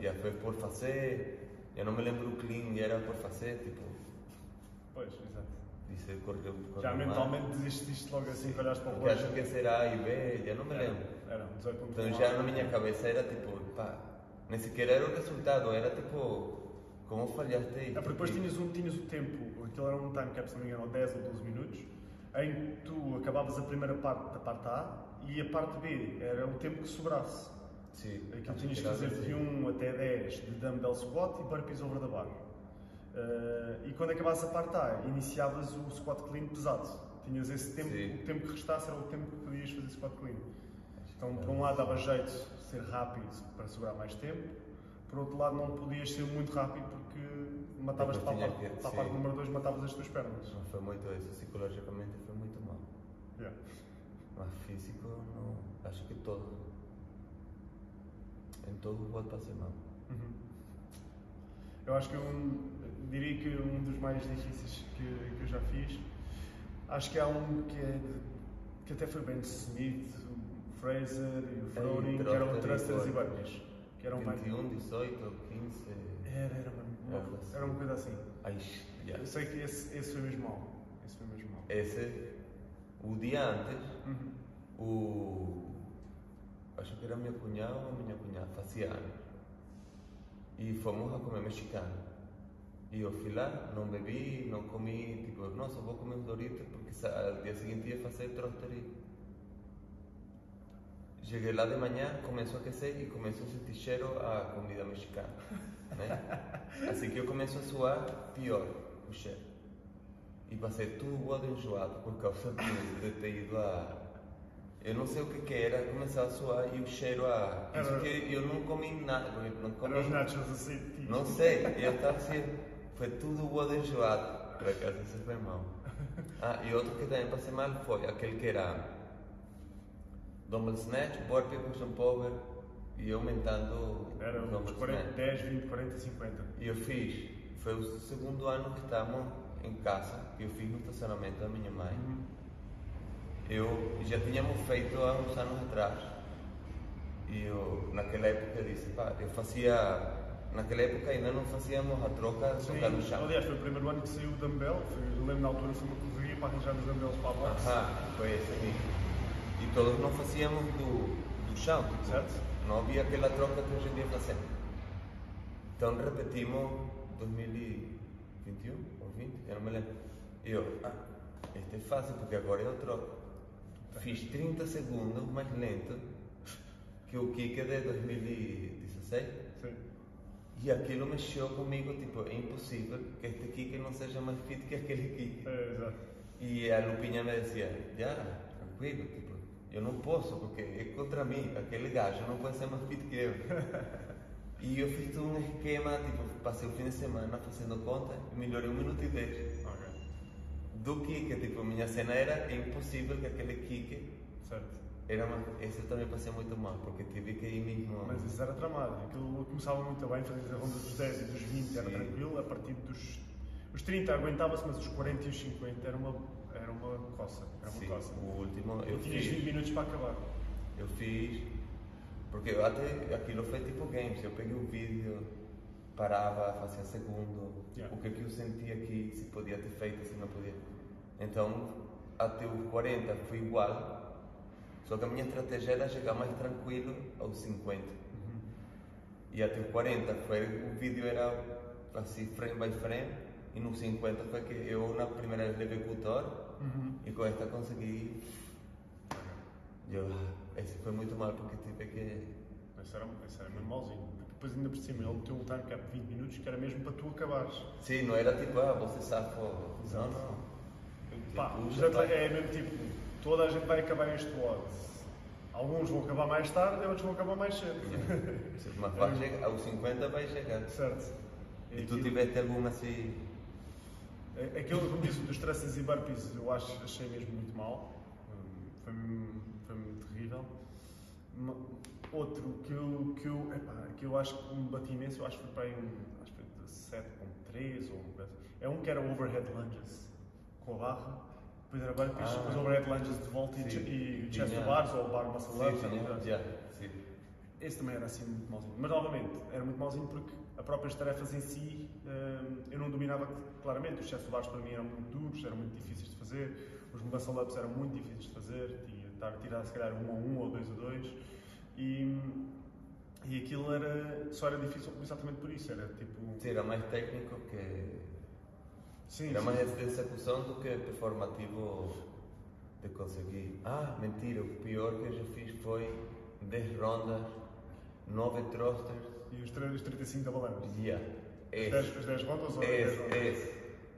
Já foi por fazer. Eu não me lembro o clean, era por fazer. Tipo, Pois, exato. disse correu. correu Já mal. mentalmente desististe logo assim que olhaste para o Porque acho relógio? que era A e B, já não me lembro. Era, 18.1. Então já na minha cabeça era tipo, pá, nem sequer era o resultado, era tipo, como falhaste aí? É porque depois Tipo, tinhas, um, tinhas o tempo, aquilo era um time cap, se não me engano, ou 10 ou 12 minutos, em que tu acabavas a primeira parte da parte A e a parte B era o tempo que sobrasse. Sim, Aquilo tinhas que fazer de 1 até 10 de dumbbell squat e burpees over the bar. Eh, e quando acabasse a parte A, iniciavas o squat clean pesado. Tinhas esse tempo, Sim. o tempo que restasse era o tempo que podias fazer squat clean. Então, por um lado, dava jeito de ser rápido para segurar mais tempo, por outro lado, não podias ser muito rápido porque matavas para a parte, número 2, matavas as tuas pernas. Não foi muito isso, psicologicamente foi muito mal. Yeah. Mas físico, não, acho que todo. Em todo pode passar mal. Uhum. Eu acho que um, diria que um dos mais difíceis que, que eu já fiz, acho que há um que, é de- que até foi bem definido, o Fraser e o Froning, que eram thruster e thrusters e burpees. Que eram mais... 21, 18, 15. Era, era assim. era uma coisa assim. Ai, já. Eu sei que esse, esse foi mesmo mal. Esse foi mesmo mal. Esse, o dia antes, Uhum. o. Acho que era meu cunhado ou minha cunhada, fazia anos. E fomos a comer mexicano. E eu fui lá, não bebi, não comi, tipo, nossa, vou comer uns Doritos porque al dia seguinte ia fazer trosteria. Cheguei lá de manhã, começou a aquecer e começou a sentir cheiro a comida mexicana. Né? Assim que eu começo a suar, pior o cheiro. E passei tudo o ano enjoado por causa de, de ter ido a, Eu não sei o que, que era, começava a suar e o cheiro a. Isso que eu não comi nada, não comi. Eram os nachos assim. Não sei, eu estava assim. Foi tudo o de enjoado. Por acaso, isso foi mal. Ah, e outro que também passei mal foi aquele que era. Dumbbell Snatch, Push and Power e aumentando Eram o uns Dumbbell 40, Snatch. 10, 20, 40, 50. E eu fiz, foi o segundo ano que estamos em casa, que eu fiz no estacionamento da minha mãe. Eu já tínhamos feito há uns anos atrás. E eu, naquela época, eu disse, pá, eu fazia. Naquela época ainda não fazíamos a troca de Sim, tocar no chão. aliás, foi o primeiro ano que saiu o dumbbell. Foi, eu lembro na altura foi uma correria para arranjar os dumbbells para a box. Aham, foi esse aí. E todos não fazíamos do, do chão, Certo. não havia aquela troca que hoje em dia fazemos. Então repetimos 2021 ou 20, eu não me lembro. E eu, ah, este é fácil porque agora eu troco. Fiz 30 segundos mais lento que o kick de 2016 Sim. e aquilo mexeu comigo, tipo, é impossível que este kick não seja mais fit que aquele kick. É, exato. E a Lupinha me decía, ya, tranquilo, tipo, eu não posso porque é contra mim, aquele gajo não pode ser mais fit que eu. e eu fiz um esquema, tipo, passei o fim de semana fazendo conta e melhorei um minuto e dez. Do kick, tipo, minha cena era é impossível que aquele kick Certo. era mais. Esse eu também passei muito mal, porque tive que ir mesmo. Mas isso era tramado. Aquilo começava muito bem, fazia a ronda dos 10 e dos 20 era Sim. tranquilo. A partir dos os 30 aguentava-se, mas os 40 e os 50 era uma, era uma coça. Era uma Sim, coça. o último eu tinhas 20 fiz. minutos para acabar. Eu fiz. Porque eu até aquilo foi tipo games. Eu peguei o vídeo, parava, fazia segundo, Yeah. o que, que eu sentia aqui, se podia ter feito, se não podia. Então, até os 40 foi igual, só que a minha estratégia era chegar mais tranquilo aos 50. E até os 40 foi, o vídeo era assim, frame by frame, e nos 50 foi que eu na primeira vez levei o Thor, Uhum. e com esta consegui. Eu, esse foi muito mal porque tive que. Esse era, esse era mesmo mauzinho. Porque depois, ainda por cima, ele meteu um time cap de 20 minutos que era mesmo para tu acabares. Sim, não era tipo, ah, você safou. Não, não. Pá, Tipo, já atletas- tá. é mesmo tipo, toda a gente vai acabar este WOD. Alguns vão acabar mais tarde e outros vão acabar mais cedo. Mas vai chegar, aos 50 vai chegar. certo. E tu aquilo- tiveste alguma assim. É- Aquele, como disse, dos thrusters e burpees, eu acho, achei mesmo muito mal. Hum, Foi, foi muito terrível. Outro que eu, que, eu, epá, que eu acho que me bati imenso, eu acho que foi para aí um, acho que foi de 7.3 ou assim. É um que era overhead lunges com a barra, depois era burpees, Ah. depois overhead lunges de volta e, Sim. che- e chest Tinha- bars ou bar muscle Sim, ups. sim, já, assim. sim. Esse também era assim muito mauzinho. Mas novamente, era muito mauzinho porque as próprias tarefas em si hum, eu não dominava claramente. Os chest bars para mim eram muito duros, eram muito difíceis de fazer. Os muscle ups eram muito difíceis de fazer. Tinha de estar a tirar se calhar um a um ou dois a dois. E, e aquilo era, só era difícil exatamente por isso. Era tipo. Sim, era mais técnico que. Sim, Era sim. mais de execução do que performativo de conseguir. Ah, mentira, o pior que eu já fiz foi 10 rondas, 9 thrusters. E os, tre- os 35 da balança. Yeah. Esse, 10, os 10 rondas ou os 10 esse, rondas? esse.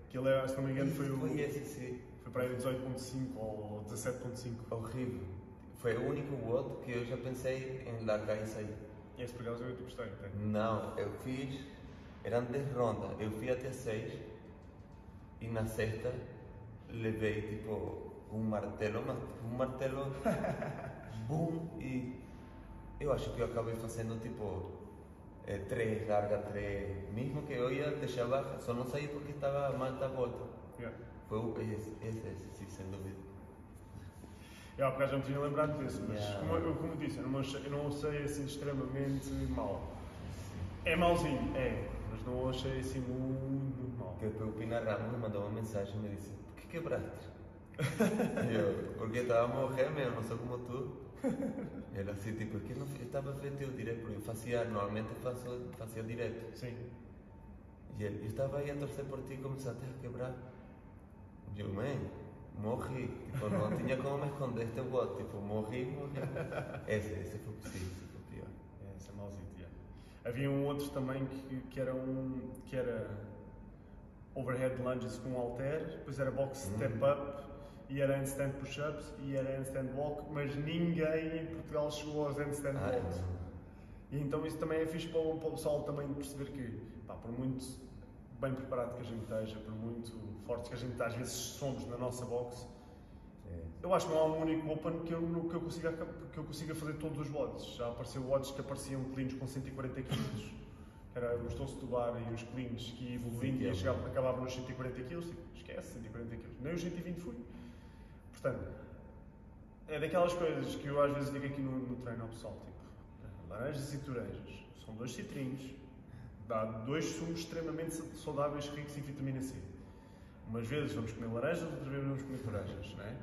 Aquilo era, se não me engano, foi o. Foi esse, sim. Foi para aí 18.5 ou 17.5. Horrível. Foi o único WOD que eu já pensei em largar isso aí. Esse por acaso eu te gostei. até. Não, eu fiz. Eram 10 rondas, eu fui até 6 e na sexta levei tipo um martelo, mas um martelo boom e eu acho que eu acabei fazendo tipo 3, larga 3, mesmo que eu ia deixar baixa, só não saí porque estava mal da volta. Yeah. Foi o- esse, esse, esse, sem dúvida. Bocado já me tinha lembrado desse, mas Yeah. como, eu, como disse, eu não, achei, eu não sei assim extremamente mau. É mauzinho, é, mas não achei assim muito, muito depois o Pina Ramos me mandou uma mensagem e me disse: Por que quebraste? Eu, porque estava a morrer mesmo, não sou como tu. Ele assim, tipo, que não, eu estava a ver teu direto, porque eu fazia, normalmente faço, fazia direto. Sim. E ele, eu estava aí a torcer por ti e começaste a quebrar. E eu, mãe, morri. Tipo, não tinha como me esconder este bote. Tipo, morri, morri. Esse, esse foi possível, esse foi o pior. É, esse é mauzinho, yeah. Havia um outro também que, que era um. que era overhead lunges com halter, depois era box Hum. step up e era handstand push-ups e era handstand walk, mas ninguém em Portugal chegou aos handstand Ah, walks. não. E então isso também é fixe para o, para o pessoal também perceber que, pá, por muito bem preparado que a gente esteja, por muito fortes que a gente às vezes somos na nossa box, eu acho que não há um único Open que eu, que eu, consiga, que eu consiga fazer todos os WODs. Já apareceu WODs que apareciam cleans com 140 kg, era os doce do bar e os cleans que evoluindo e é. chegava, acabava nos 140 kg, tipo, esquece, 140 kg. Nem os 120 fui. Portanto, é daquelas coisas que eu às vezes digo aqui no, no treino ao pessoal, tipo, laranjas e toranjas, são dois citrinhos, dá dois sumos extremamente saudáveis ricos em vitamina C. Umas vezes vamos comer laranjas, outras vezes vamos comer toranjas, não é?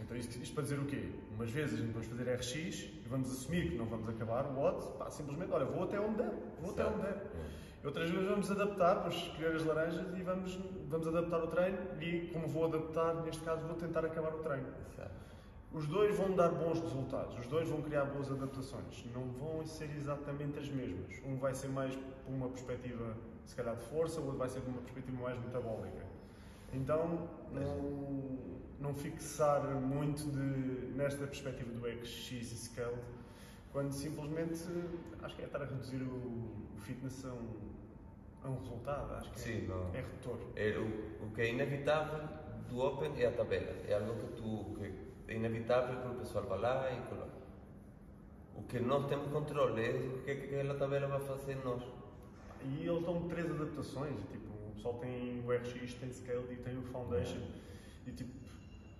Então isto, isto para dizer o quê? Umas vezes a gente vamos fazer RX e vamos assumir que não vamos acabar o WOD, simplesmente, olha, vou até onde der, vou até onde der. Outras vezes vamos adaptar, vamos escolher as laranjas e vamos, vamos adaptar o treino e como vou adaptar, neste caso vou tentar acabar o treino. Exato. Os dois vão dar bons resultados, os dois vão criar boas adaptações, não vão ser exatamente as mesmas. Um vai ser mais por uma perspectiva, se calhar, de força, o outro vai ser por uma perspectiva mais metabólica. Então, não, não fixar muito de, nesta perspectiva do XX e Scale, quando simplesmente acho que é estar a reduzir o, o fitness a um, a um resultado, acho que Sim, não. é, é retor. É, o, o que é inevitável do Open é a tabela. É algo que tu que é inevitável que o pessoal vá lá e coloca. O que nós temos controle é o que, que aquela tabela vai fazer nós. E eles dão três adaptações, tipo, o pessoal tem o RX, tem o Scale e tem o Foundation. E tipo,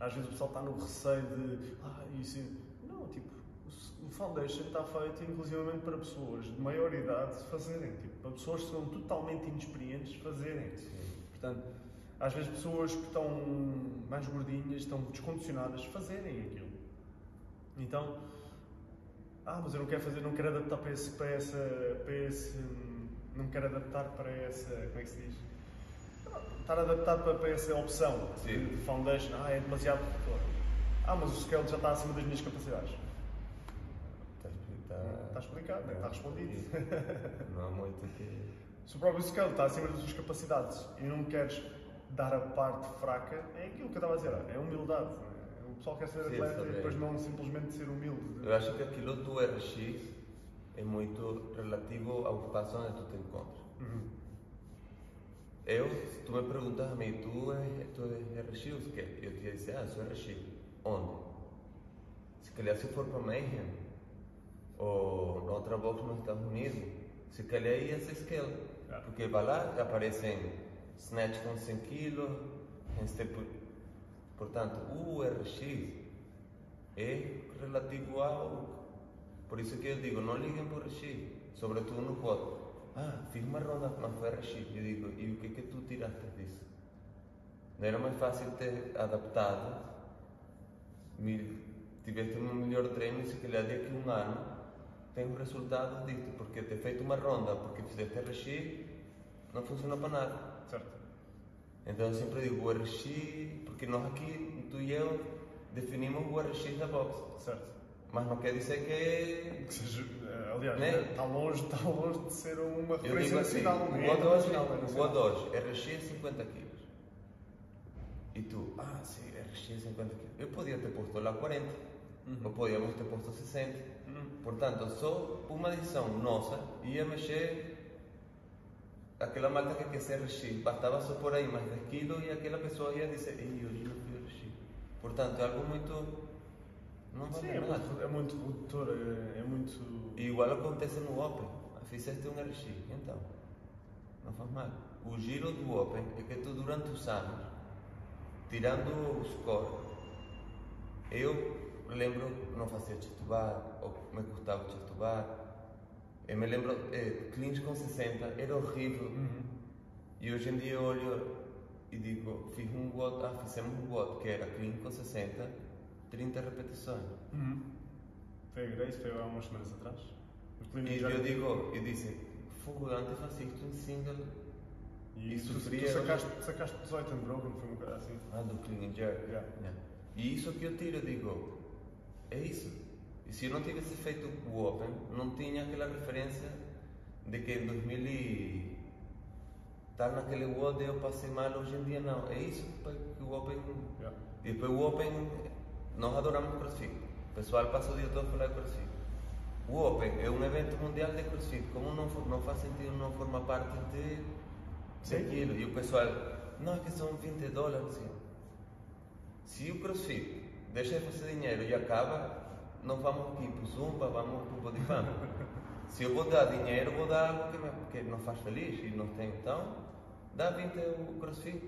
às vezes o pessoal está no receio de ah, isso. Não, tipo, o Foundation está feito inclusivamente para pessoas de maior idade fazerem, tipo, para pessoas que são totalmente inexperientes fazerem. Portanto, às vezes pessoas que estão mais gordinhas, estão descondicionadas, fazerem aquilo. Então, ah, mas eu não quero fazer, não quero adaptar para esse, para essa, para esse, não quero adaptar para essa, como é que se diz? Estar adaptado para, para essa opção Sim. de foundation, ah, é demasiado. Ah, mas o scale já está acima das minhas capacidades. Está, Está explicado, né? está respondido. Não há muito que. Se o próprio scale está acima das suas capacidades e não queres dar a parte fraca, é aquilo que eu estava a dizer, é humildade. né? O pessoal quer ser Sim, atleta e depois não simplesmente ser humilde. Eu acho que aquilo do RX é muito relativo ao espaço onde tu te encontras. Uhum. Eu, se tu me perguntas a mim, tu és, tu és RX ou quê? Eu te ia dizer, ah, sou RX. Onde? Se calhar se for para Mayhem ou outra box nos Estados Unidos, se calhar ia ser scale. Ah. Porque vai lá, aparecem snatch com 100 kg, Portanto, o RX é relativo ao. Por isso que eu digo, não liguem por RX, sobretudo no voto. Ah, fiz uma ronda, mas foi RX. Eu digo, e o que é que tu tiraste disso? Não era mais fácil ter adaptado, tiveste um melhor treino se calhar daqui a um ano tem um resultado disto, porque ter feito uma ronda porque fizeste RX não funciona para nada. Certo. Então eu sempre digo o RX, porque nós aqui, tu e eu, definimos o RX da box. Certo. Mas não quer dizer que é. Que seja, eh, aliás, Né? está, longe, está longe de ser uma referência assim, nacional. o nem é O2, internacional, é o nacional. O2, RX é 50 kg. E tu, ah, sim, RX é 50 kg. Eu podia ter posto lá 40, ou podíamos ter posto 60. Portanto, só uma edição nossa ia mexer aquela malta que quer ser RX. Bastava só por aí mais 10 kg e aquela pessoa ia dizer, ei, hoje não fui RX. Portanto, é algo muito. Não Sim, vale é nada. muito, é muito redutor, é, é muito. E igual acontece no Open. Fizeste um RX, então. Não faz mal. O giro do Open é que tu durante os anos, tirando o score, eu lembro não fazia chest to bar, ou me custava chest to bar. Eu me lembro, eh, cleans com 60, era horrível. Uhum. E hoje em dia eu olho e digo, fiz um WOD, ah, fizemos um WOD que era clean com 60, 30 repetições. Uhum. Foi a Grace, foi há umas semanas atrás. E eu digo, eu disse, fogo, antes fazia isto em single. E e tu, sofria- tu sacaste, sacaste 18 em Broken, foi uma coisa assim. Ah, do clean and jerk. Yeah. Yeah. E isso que eu tiro, digo, é isso. E se eu não tivesse feito o Open, não tinha aquela referência de que em 2000 e... estar naquele WOD eu passei mal, hoje em dia não. É isso que o Open. Yeah. E depois o Open, nós adoramos CrossFit. O pessoal passa o dia todo falar de CrossFit. O Open é um evento mundial de CrossFit. Como não, não faz sentido não formar parte de, Sim. daquilo? E o pessoal, não, é que são 20 dólares. Assim. Se o CrossFit deixa de fazer dinheiro e acaba, não vamos aqui para o Zumba, vamos para o Bodypump. Se eu vou dar dinheiro, vou dar algo que, me, que nos faz feliz e não tem. Então, dá 20 o CrossFit.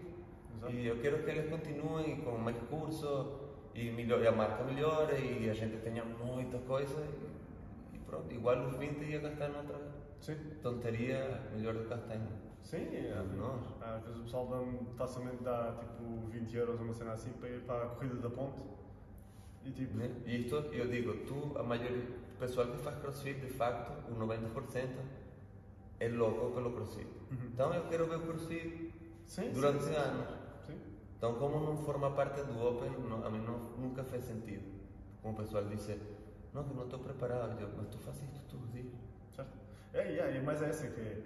Exato. E eu quero que eles continuem com mais curso e, melhor, e a marca melhore e a gente tenha muita coisa. E, e pronto, igual os 20 ia gastar noutra Sim. tonteria, melhor do que gastar em. Sim, é. Nós. Às vezes o pessoal dá, facilmente dá tipo 20 euros uma cena assim para ir para a corrida da ponte. E tipo, Né? Isto, eu digo, tu, a maioria do pessoal que faz crossfit, de facto, o 90% é louco pelo crossfit. Então eu quero ver o crossfit sim, durante sim, sim, anos. Sim. Então, como não forma parte do Open, não- a mim não, nunca fez sentido. Como o pessoal disse, não, que não estou preparado. Eu, mas tu fazes isto todos os dias. Certo? É, e é, mas é essa que.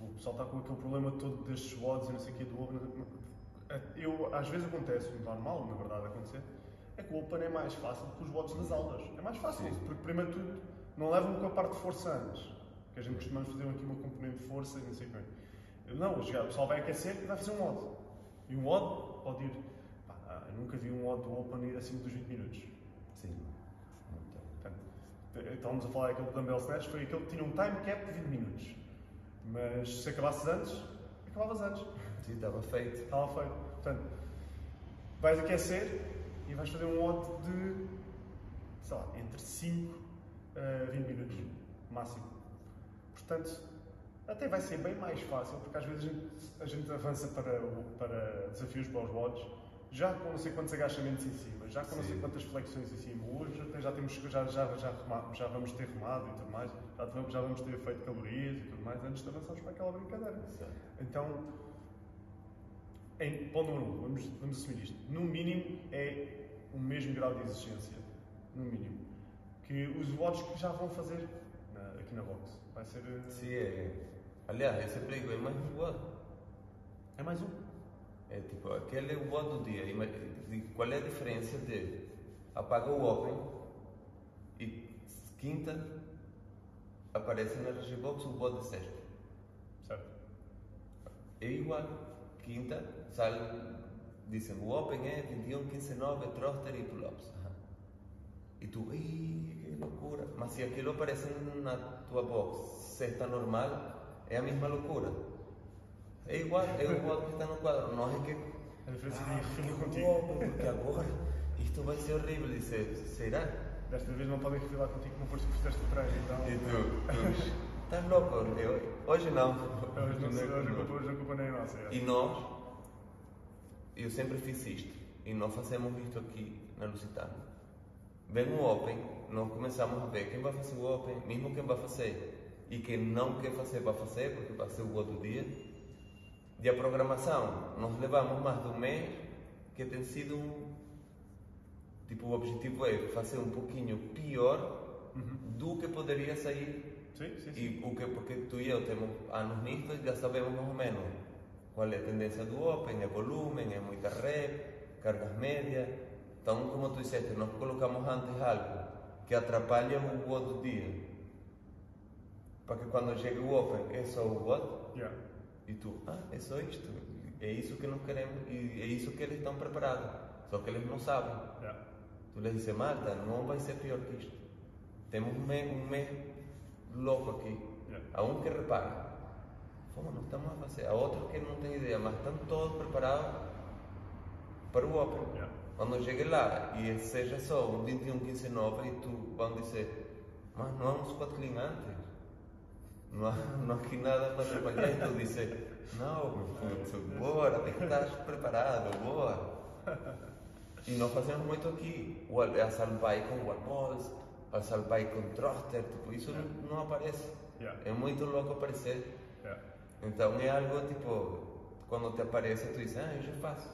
O pessoal está com aquele problema todo destes WODs e não sei o quê do Open. Eu, às vezes acontece, normal, na verdade, acontecer, é que o Open é mais fácil que os WODs das aulas. É mais fácil, Sim. porque primeiro tudo não levam com a parte de força antes. Que a gente costumamos fazer aqui uma componente de força e não sei quê. Não, o pessoal vai aquecer e vai fazer um WOD. E um WOD pode ir. pá, eu nunca vi um WOD do Open ir acima dos 20 minutos. Sim. Portanto, estávamos a falar daquele dumbbell snatch, foi aquele que tinha um time cap de 20 minutos. Mas se acabasses antes, acabavas antes. Sim, estava feito. Estava feito. Portanto, vais aquecer e vais fazer um odd de, sei lá, entre 5 a 20 minutos, máximo. Portanto, até vai ser bem mais fácil, porque às vezes a gente, a gente avança para, para desafios para os WODs, já com não sei quantos agachamentos em cima, já com não sei Sim. quantas flexões em cima. Hoje até já, temos, já, já, já, já vamos ter remado e tudo mais, já, vamos- já vamos ter feito calorias e tudo mais, antes de avançarmos para aquela brincadeira. Então, em, ponto número um, vamos, vamos assumir isto. No mínimo é o mesmo grau de exigência. No mínimo. Que os votos que já vão fazer na- aqui na box. Vai ser. eh, Sim, é. Aliás, esse pliego é mais um WOD. É mais um. É tipo, aquele é o WOD do dia. Qual é a diferença de apaga o Open e quinta aparece na Regibox o WOD de sexta? Certo? É igual. Quinta, sale, dizem o Open é 21, 15, 9, thruster e pull-ups. Ajá. E tu, ¡ay, qué loucura! Mas se aquilo aparece na tua box sexta normal, é a mesma loucura. É igual, é o WOD que está no quadro. Não é que A diferença Ah, é que refilo que contigo. louco, porque agora isto vai ser horrível. Disse, será? Desta vez não podem refilar contigo como foste que fizeste o treino. Então, E tu, tu estás louco? Eu, hoje não. hoje, não, Hoje hoje, a culpa, nem é nossa. E nós, eu sempre fiz isto, e nós fazemos isto aqui na Lusitana. Vem um Open, nós começamos a ver quem vai fazer o Open, mesmo quem vai fazer, e quem não quer fazer, vai fazer, porque vai ser o outro dia. E a programação, nós levamos mais de um mês, que tem sido um. Tipo, o objetivo é fazer um pouquinho pior do que poderia sair Sim. e o que, porque tu e eu temos anos nisto e já sabemos mais ou menos qual é a tendência do Open, é volumen, é muita rep, cargas médias. Então, como tu disseste, nós colocamos antes algo que atrapalha o WOD do dia. Para que quando chegue o Open é só o WOD Yeah. e tu, ah, é só isto. É isso que nós queremos e é isso que eles estão preparados. Só que eles não sabem. Yeah. Tu lhes dizes, Marta, não vai ser pior que isto. Temos um mês, um mês louco aqui. Há um que repara. Como não estamos a fazer? Há outros que não têm ideia, mas estão todos preparados para o Open. Quando chegue lá e seja só um 21, 15, 9 e tu vão dizer, mas não há um squat clean antes. Não há, não há aqui nada para trabalhar. E tu dizes, não, puto, bora, tem que estar preparado, bora. E nós fazemos muito aqui. O a salpai com wall balls, a salpai com thruster, tipo, isso não, não aparece. Yeah. É muito louco aparecer. Yeah. Então é algo tipo, quando te aparece, tu dizes, ah, eu já faço.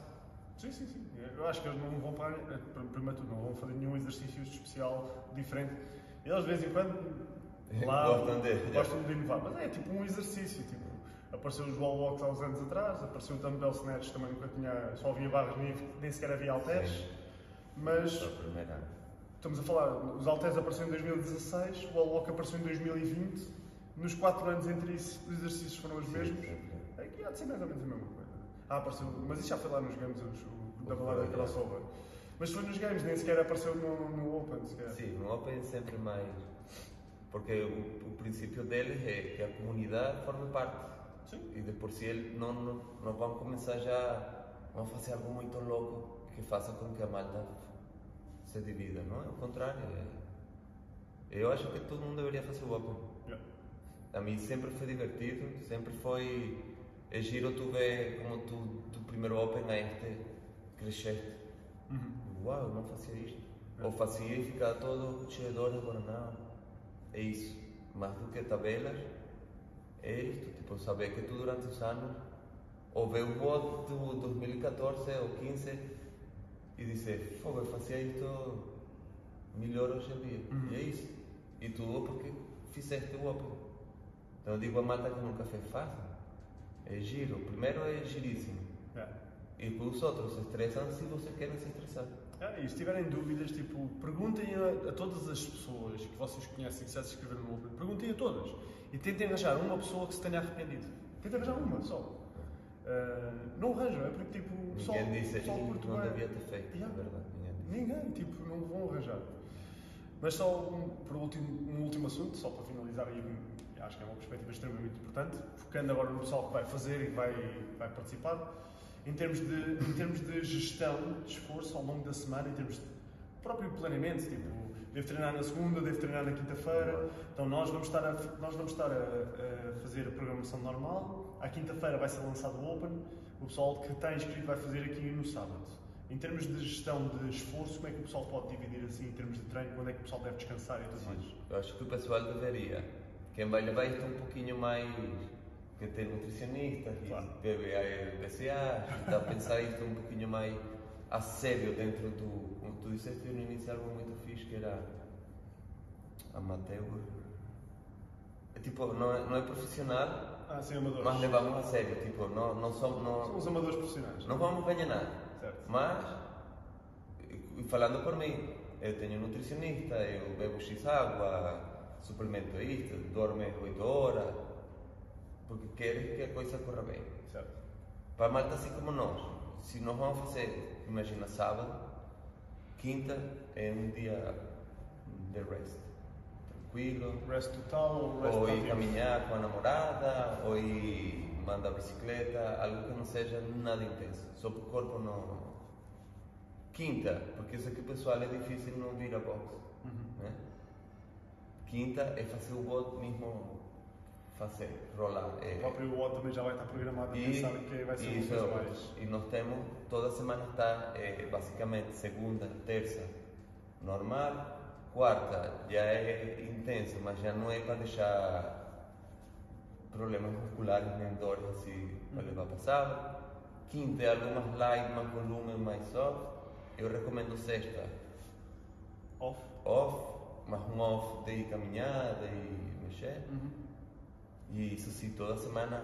Sim, sim, sim. Eu acho que eles não vão para, eh, primeiro tudo, não vão fazer nenhum exercício especial diferente. Eles de vez em quando lá Gostam de- gostam de inovar, mas é tipo um exercício. Tipo, Apareceu os wall walks há uns anos atrás, apareceu o dumbbell snatch também nunca tinha, só havia barras, nem, nem sequer havia halteres. Mas Só a primeira. Estamos a falar, os halteres apareceram em 2016, o walk apareceu em 2020. Nos 4 anos entre isso, os exercícios foram os mesmos. Aqui há de ser mais ou menos a mesma coisa. Ah, apareceu, mas isso já foi lá nos games, os- o, da O balada foi, crossover. Mas foi nos games, nem sequer apareceu no, no Open. Sequer. Sim, no Open é sempre mais. Porque o, o princípio deles é que a comunidade forme parte. Sim. E de por si eles não, não, não vão começar já. vão fazer algo muito louco que faça com que a malta se divida, não é? Ao contrário. É, eu acho que todo mundo deveria fazer o Open. Yeah. A mim sempre foi divertido, sempre foi. É giro tu ver como tu, do primeiro Open a este cresceste. Uhum. Uau, não fazia isto. Ou fazia e ficava todo cheio de dor, agora não. É isso. Mais do que tabelas, é isto. Tipo, saber que tu durante os anos, ou ver o bot do 2014 ou 15 e dizer, fogo, eu fazia isto melhor hoje em dia. Uhum. E é isso. E tudo porque fizeste o Open. Então eu digo a malta que nunca fez fácil. É giro. Primeiro é giríssimo. Yeah. E depois os outros se estressam se vocês querem se estressar. Ah, e se tiverem dúvidas, tipo, perguntem a, a todas as pessoas que vocês conhecem que já se inscreveram no Open, perguntem a todas. E tentem arranjar uma pessoa que se tenha arrependido. Tentem arranjar uma só. Ah, não arranjam, é porque tipo, só, disse só "Ih, curto não devia ter feito, Yeah. é verdade. Ninguém. Ninguém, tipo, não vão arranjar. Mas só um, por último, um último assunto, só para finalizar, e acho que é uma perspectiva extremamente importante, focando agora no pessoal que vai fazer e vai, vai participar, em termos, de, em termos de gestão de esforço ao longo da semana, em termos de próprio planeamento, tipo, devo treinar na segunda, devo treinar na quinta-feira, então nós vamos estar, a, nós vamos estar a, a fazer a programação normal, à quinta-feira vai ser lançado o Open, o pessoal que está inscrito vai fazer aqui no sábado. Em termos de gestão de esforço, como é que o pessoal pode dividir assim, em termos de treino, quando é que o pessoal deve descansar e tudo mais? Eu acho que o pessoal deveria. Quem vai levar isto um pouquinho mais. que tem nutricionistas e Claro. BCA, está a pensar isto um pouquinho mais a sério dentro do. Como tu disseste no início, algo muito fixe que era. amateur. É tipo, não é, não é profissional, Ah, sim, amadores. mas levamos a sério. Tipo, não, não somos. Não, os amadores profissionais. não vamos ganhar nada. Certo. Mas, falando por mim, eu tenho um nutricionista, eu bebo X água, suplemento isto, dorme 8 horas, porque quero que a coisa corra bem. Certo. Para malta assim como nós, se nós vamos fazer, imagina sábado, quinta é um dia de rest, tranquilo, Rest total ou rest ou ir caminhar com a namorada, ou ir mandar bicicleta, algo que não seja nada intenso, só para o corpo não. Quinta, porque isso aqui pessoal é difícil não vir a boxe. Uhum. Né? Quinta é fazer o bot mesmo fazer, rolar. O É, próprio WOD também já vai estar programado a e, pensar que vai ser coisa outro. mais. E nós temos, toda semana está é, basicamente segunda, terça, normal, quarta já é intenso, mas já não é para deixar problemas musculares nem dores assim para levar para sábado. Quinta é algo mais light, mais volume, mais soft. Eu recomendo sexta, Off. off, mas um off de caminhada e mexer. Uhum. E isso sim, toda semana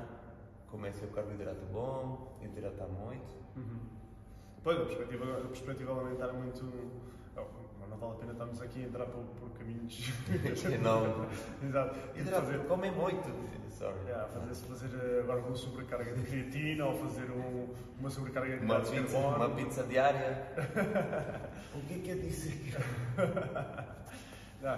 comece o carboidrato bom, hidratar muito. Uhum. Pois, a perspectiva, a perspectiva alimentar é muito. oh, mas não vale a pena estarmos aqui a entrar por, por caminhos. Não. Exato. E Hidratar, fazer, come muito. Sorry. yeah, fazer, fazer eh, agora uma sobrecarga de creatina ou fazer um, uma sobrecarga de Uma de pizza, uma pizza diária. o que é que eu disse? Não,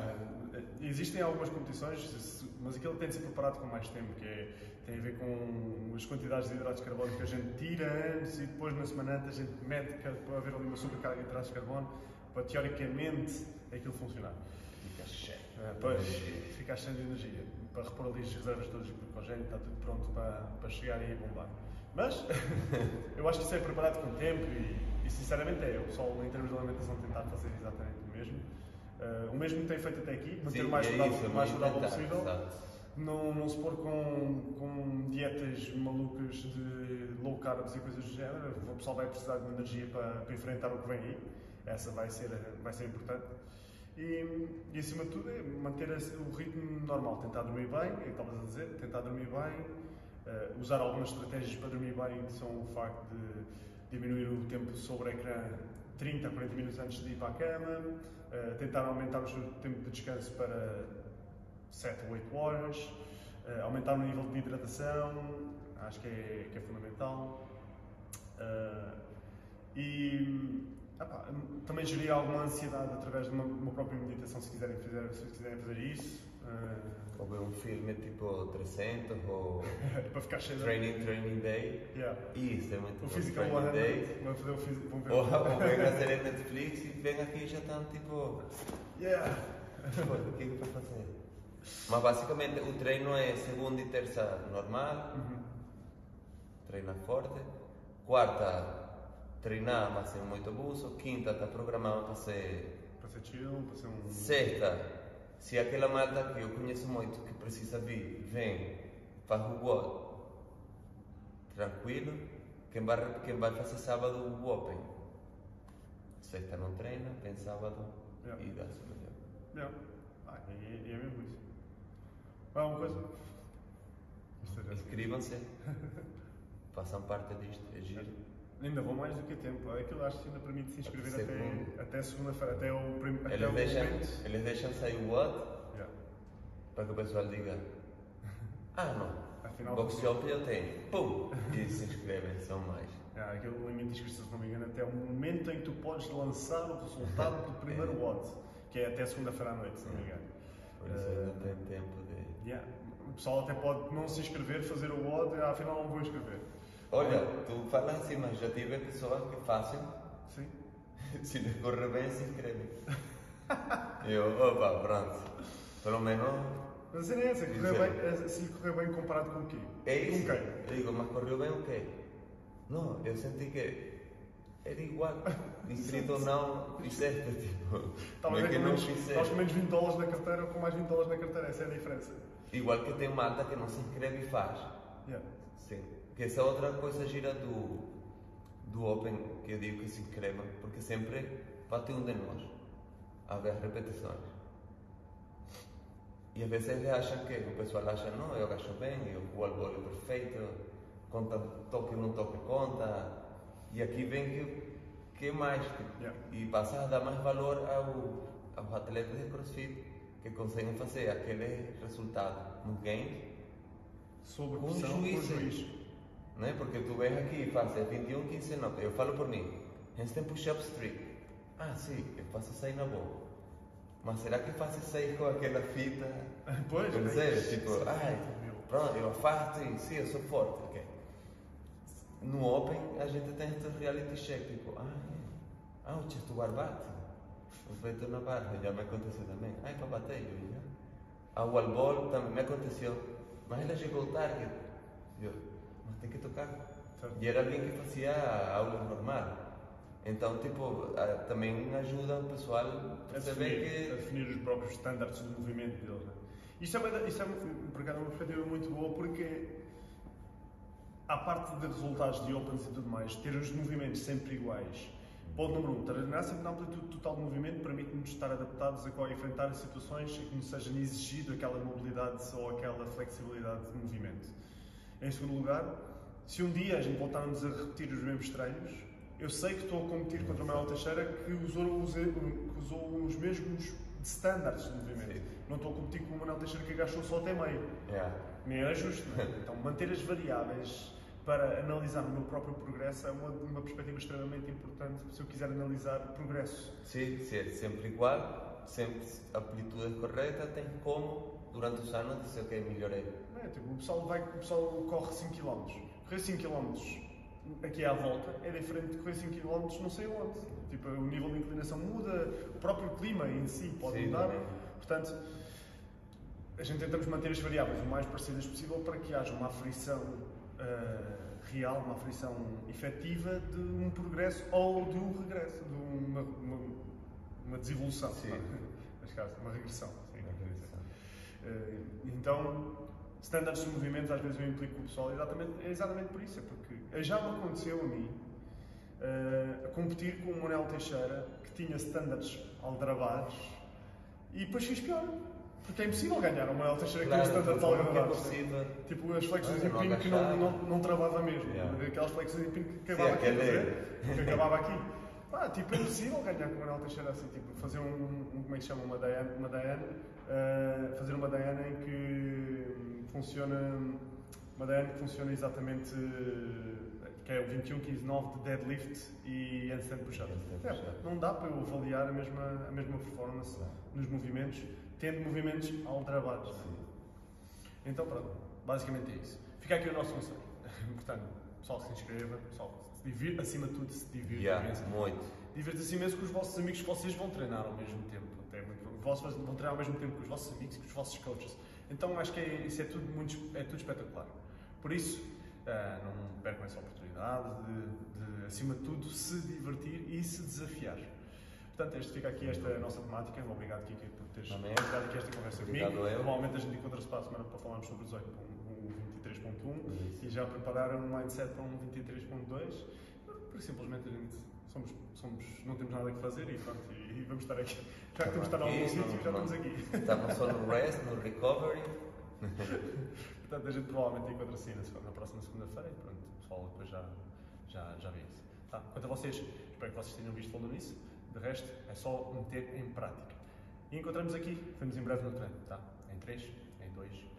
eh, existem algumas competições, mas aquilo tem de ser preparado com mais tempo, que é, tem a ver com as quantidades de hidratos de carbono que a gente tira antes e depois na semana antes a gente mede que- para haver ali uma sobrecarga de hidratos de carbono, para teoricamente aquilo funcionar. Fica cheio. Eh, Pois, ficar cheio de energia, para repor ali as reservas todas de glicogênio, está tudo pronto para, para chegar e bombar. Mas, eu acho que isso é preparado com tempo e, e sinceramente é, o pessoal em termos de alimentação tentar fazer exatamente o mesmo. Eh, o mesmo que tem feito até aqui, manter o mais é saudável, é mais saudável possível. Não, não se pôr com, com dietas malucas de low carbs e coisas do género. O pessoal vai precisar de energia para, para enfrentar o que vem aí. Essa vai ser, vai ser importante. E, e acima de tudo é manter o ritmo normal. Tentar dormir bem, é o que estavas a dizer, tentar dormir bem. Uh, usar algumas estratégias para dormir bem, que são o facto de diminuir o tempo sobre o ecrã 30 a 40 minutos antes de ir para a cama, uh, tentar aumentar o tempo de descanso para 7 ou 8 horas, uh, aumentar o nível de hidratação, acho que é, que é fundamental. e também gerir alguma ansiedade através de uma, uma, própria meditação, se quiserem fazer, se quiserem fazer isso. Ou ver um filme tipo 300 ou. para ficar cheio Training, Training Day. Yeah. Isso, é muito O Physical One Day. Vamos fazer o Physical Ou, ou vem a série Netflix e vem aqui e já estão tipo. Yeah. o que é que vai fazer? Mas basicamente o treino é segunda e terça normal, uhum. treina forte. Quarta, treinar, mas sem muito abuso. Quinta, está programado para ser. Para ser chill, para ser um. Sexta, se aquela malta que eu conheço muito, que precisa vir, vem, faz o WOD, tranquilo, quem vai, quem vai fazer sábado o Open. Sexta não treina, vem sábado yeah. e dá-se melhor. Yeah. Ah, é, é mesmo isso. Há uma coisa? Inscrevam-se, façam parte disto, é giro. Ainda vou mais do que tempo. Aquilo acho que ainda permite se inscrever até, até segunda-feira, até o primeiro. Eles, deixam, eles deixam sair o what yeah. para que o pessoal diga: Ah, não. Afinal, Box Shop eu tenho. Pum! E se inscrevem, são mais. Yeah, aquele limite de inscrição, se não me engano, até o momento em que tu podes lançar o resultado do primeiro é. WOD, que é até segunda-feira à noite, se não me engano. Por isso ainda uh, tem tempo de. Yeah. O pessoal até pode não se inscrever, fazer o WOD afinal não vou inscrever. Olha, tu falas assim, mas já tive pessoas que fazem. Sim. Se lhe correr bem, se inscrevem. eu, opa, pronto. Pelo menos. Mas a é essa, correr bem, se correr bem comparado com o quê? É isso. Com quem? Eu digo, mas correu bem o quê? Não, eu senti que era igual. Inscrito ou não, fizeste, tipo. Talvez é que não Estás com menos 20 dólares na carteira ou com mais 20 dólares na carteira, essa é a diferença. Igual que tem malta que não se inscreve e faz. Yeah. Sim. Que essa outra coisa gira do, do Open, que eu digo que se inscreva, porque sempre bate um de nós a ver as repetições. E às vezes eles acham que, o pessoal acha, não, eu agacho bem, eu vou ao bolo perfeito, conta toque ou não toque conta, e aqui vem que, que mais, yeah. e passa a dar mais valor ao, aos atletas de CrossFit que conseguem fazer aquele resultado no game sob com juiz. juiz. Né? Porque tu vens aqui e fazes 21, 15 não. Eu falo por mim. Eles têm push-up streak. Ah, sim, eu faço 6 na boa. Mas será que faço 6 com aquela fita? Pois, Quer dizer, tipo, ai, pronto, eu faço e sim, eu sou forte. Okay. No Open, a gente tem este reality check, tipo, ai, ah, o chest bar bate. O feito na barra, já me aconteceu também. Ai, para bater, eu já. A wall ball também me aconteceu. Mas ela chegou tarde. Eu, tem que tocar. Certo. E era alguém que fazia aula normal. Então, tipo, também ajuda o pessoal a perceber que... A definir os próprios estándares de movimento deles. Né? Isso é, isso é, por acaso, uma perspectiva muito boa porque, à parte de resultados de opens e tudo mais, ter os movimentos sempre iguais. Ponto número um, treinar sempre na amplitude total de movimento permite-nos estar adaptados a enfrentar situações em que nos seja exigido aquela mobilidade ou aquela flexibilidade de movimento. Em segundo lugar, se um dia a gente voltarmos a repetir os mesmos treinos, eu sei que estou a competir contra o Manuel Teixeira que usou, que usou os mesmos standards de movimento. Sim. Não estou a competir com o Manuel Teixeira que agachou só até meio. Yeah. Nem era justo. Não é? Então, manter as variáveis para analisar o meu próprio progresso é uma, uma perspectiva extremamente importante se eu quiser analisar progresso. Sim, é sempre igual, sempre a amplitude correta, tem como, durante os anos, dizer que melhorei. É, tipo, o, pessoal vai, o pessoal corre 5 km correr 5 km aqui à volta é diferente de correr 5 km não sei onde. Tipo, o nível de inclinação muda, o próprio clima em si pode Sim, mudar. Também. Portanto, a gente tentamos manter as variáveis o mais parecidas possível para que haja uma aflição uh, real, uma aflição efetiva de um progresso ou de um regresso, de uma, uma, uma desevolução. Sim. Neste caso, uma regressão. Sim, uma regressão. Uh, então, standards de movimentos, às vezes eu implico o pessoal exatamente, é exatamente por isso, é porque já me aconteceu a mim uh, a competir com o Manuel Teixeira, que tinha standards aldrabados, e depois fiz pior. Porque é impossível ganhar uma Manuel Teixeira Claro, com um é é algradados. possível? Tipo as flexões Olha, em pino que não, não, não travava mesmo. Yeah. Aquelas flexões em pino que Sim, acabava aqui. aquele- estás a ver? Que acabava aqui. Pá, tipo, é impossível ganhar com o Manuel Teixeira assim, tipo, fazer um, um- como é que chama, uma Diana, uma Diana eh, fazer uma Diana em que funciona, uma Diana que funciona exatamente, que é o 21, 15, 9 de deadlift e handstand push-up. É, não dá para eu avaliar a mesma, a mesma performance nos movimentos, tendo movimentos aldrabados. Então pronto, basicamente é isso. Fica aqui o nosso conselho. Portanto, pessoal se inscreva, pessoal se divirta, acima de tudo se divirta Yeah, imenso. muito. Divirta-se imenso com os vossos amigos que vocês vão treinar ao mesmo tempo. Vossos vão treinar ao mesmo tempo com os vossos amigos, com os vossos coaches. Então acho que é, isso é tudo, muito, é tudo espetacular. Por isso, ah, não percam essa oportunidade de, de, acima de tudo, se divertir e se desafiar. Portanto, este fica aqui esta nossa temática. Obrigado, Kika, por teres tirado aqui esta conversa Obrigado, comigo. eu. Provavelmente a gente encontra-se para a semana para falarmos sobre o 18 o 23.1 Isso. e já preparar um mindset para um 23.2 porque simplesmente a gente somos, somos, não temos nada que fazer e, pronto, e, e vamos estar aqui. Já que temos de estar em algum sítio, já estamos aqui. Estava só no rest, no recovery. Portanto, a gente provavelmente encontra-se na, próxima segunda-feira e pronto, o pessoal depois já, já, já vê isso. Tá? Quanto a vocês, espero que vocês tenham visto falando nisso. De resto, é só meter em prática. E encontramos aqui, vemos em breve no treino, tá? Em 3, em 2, em 1.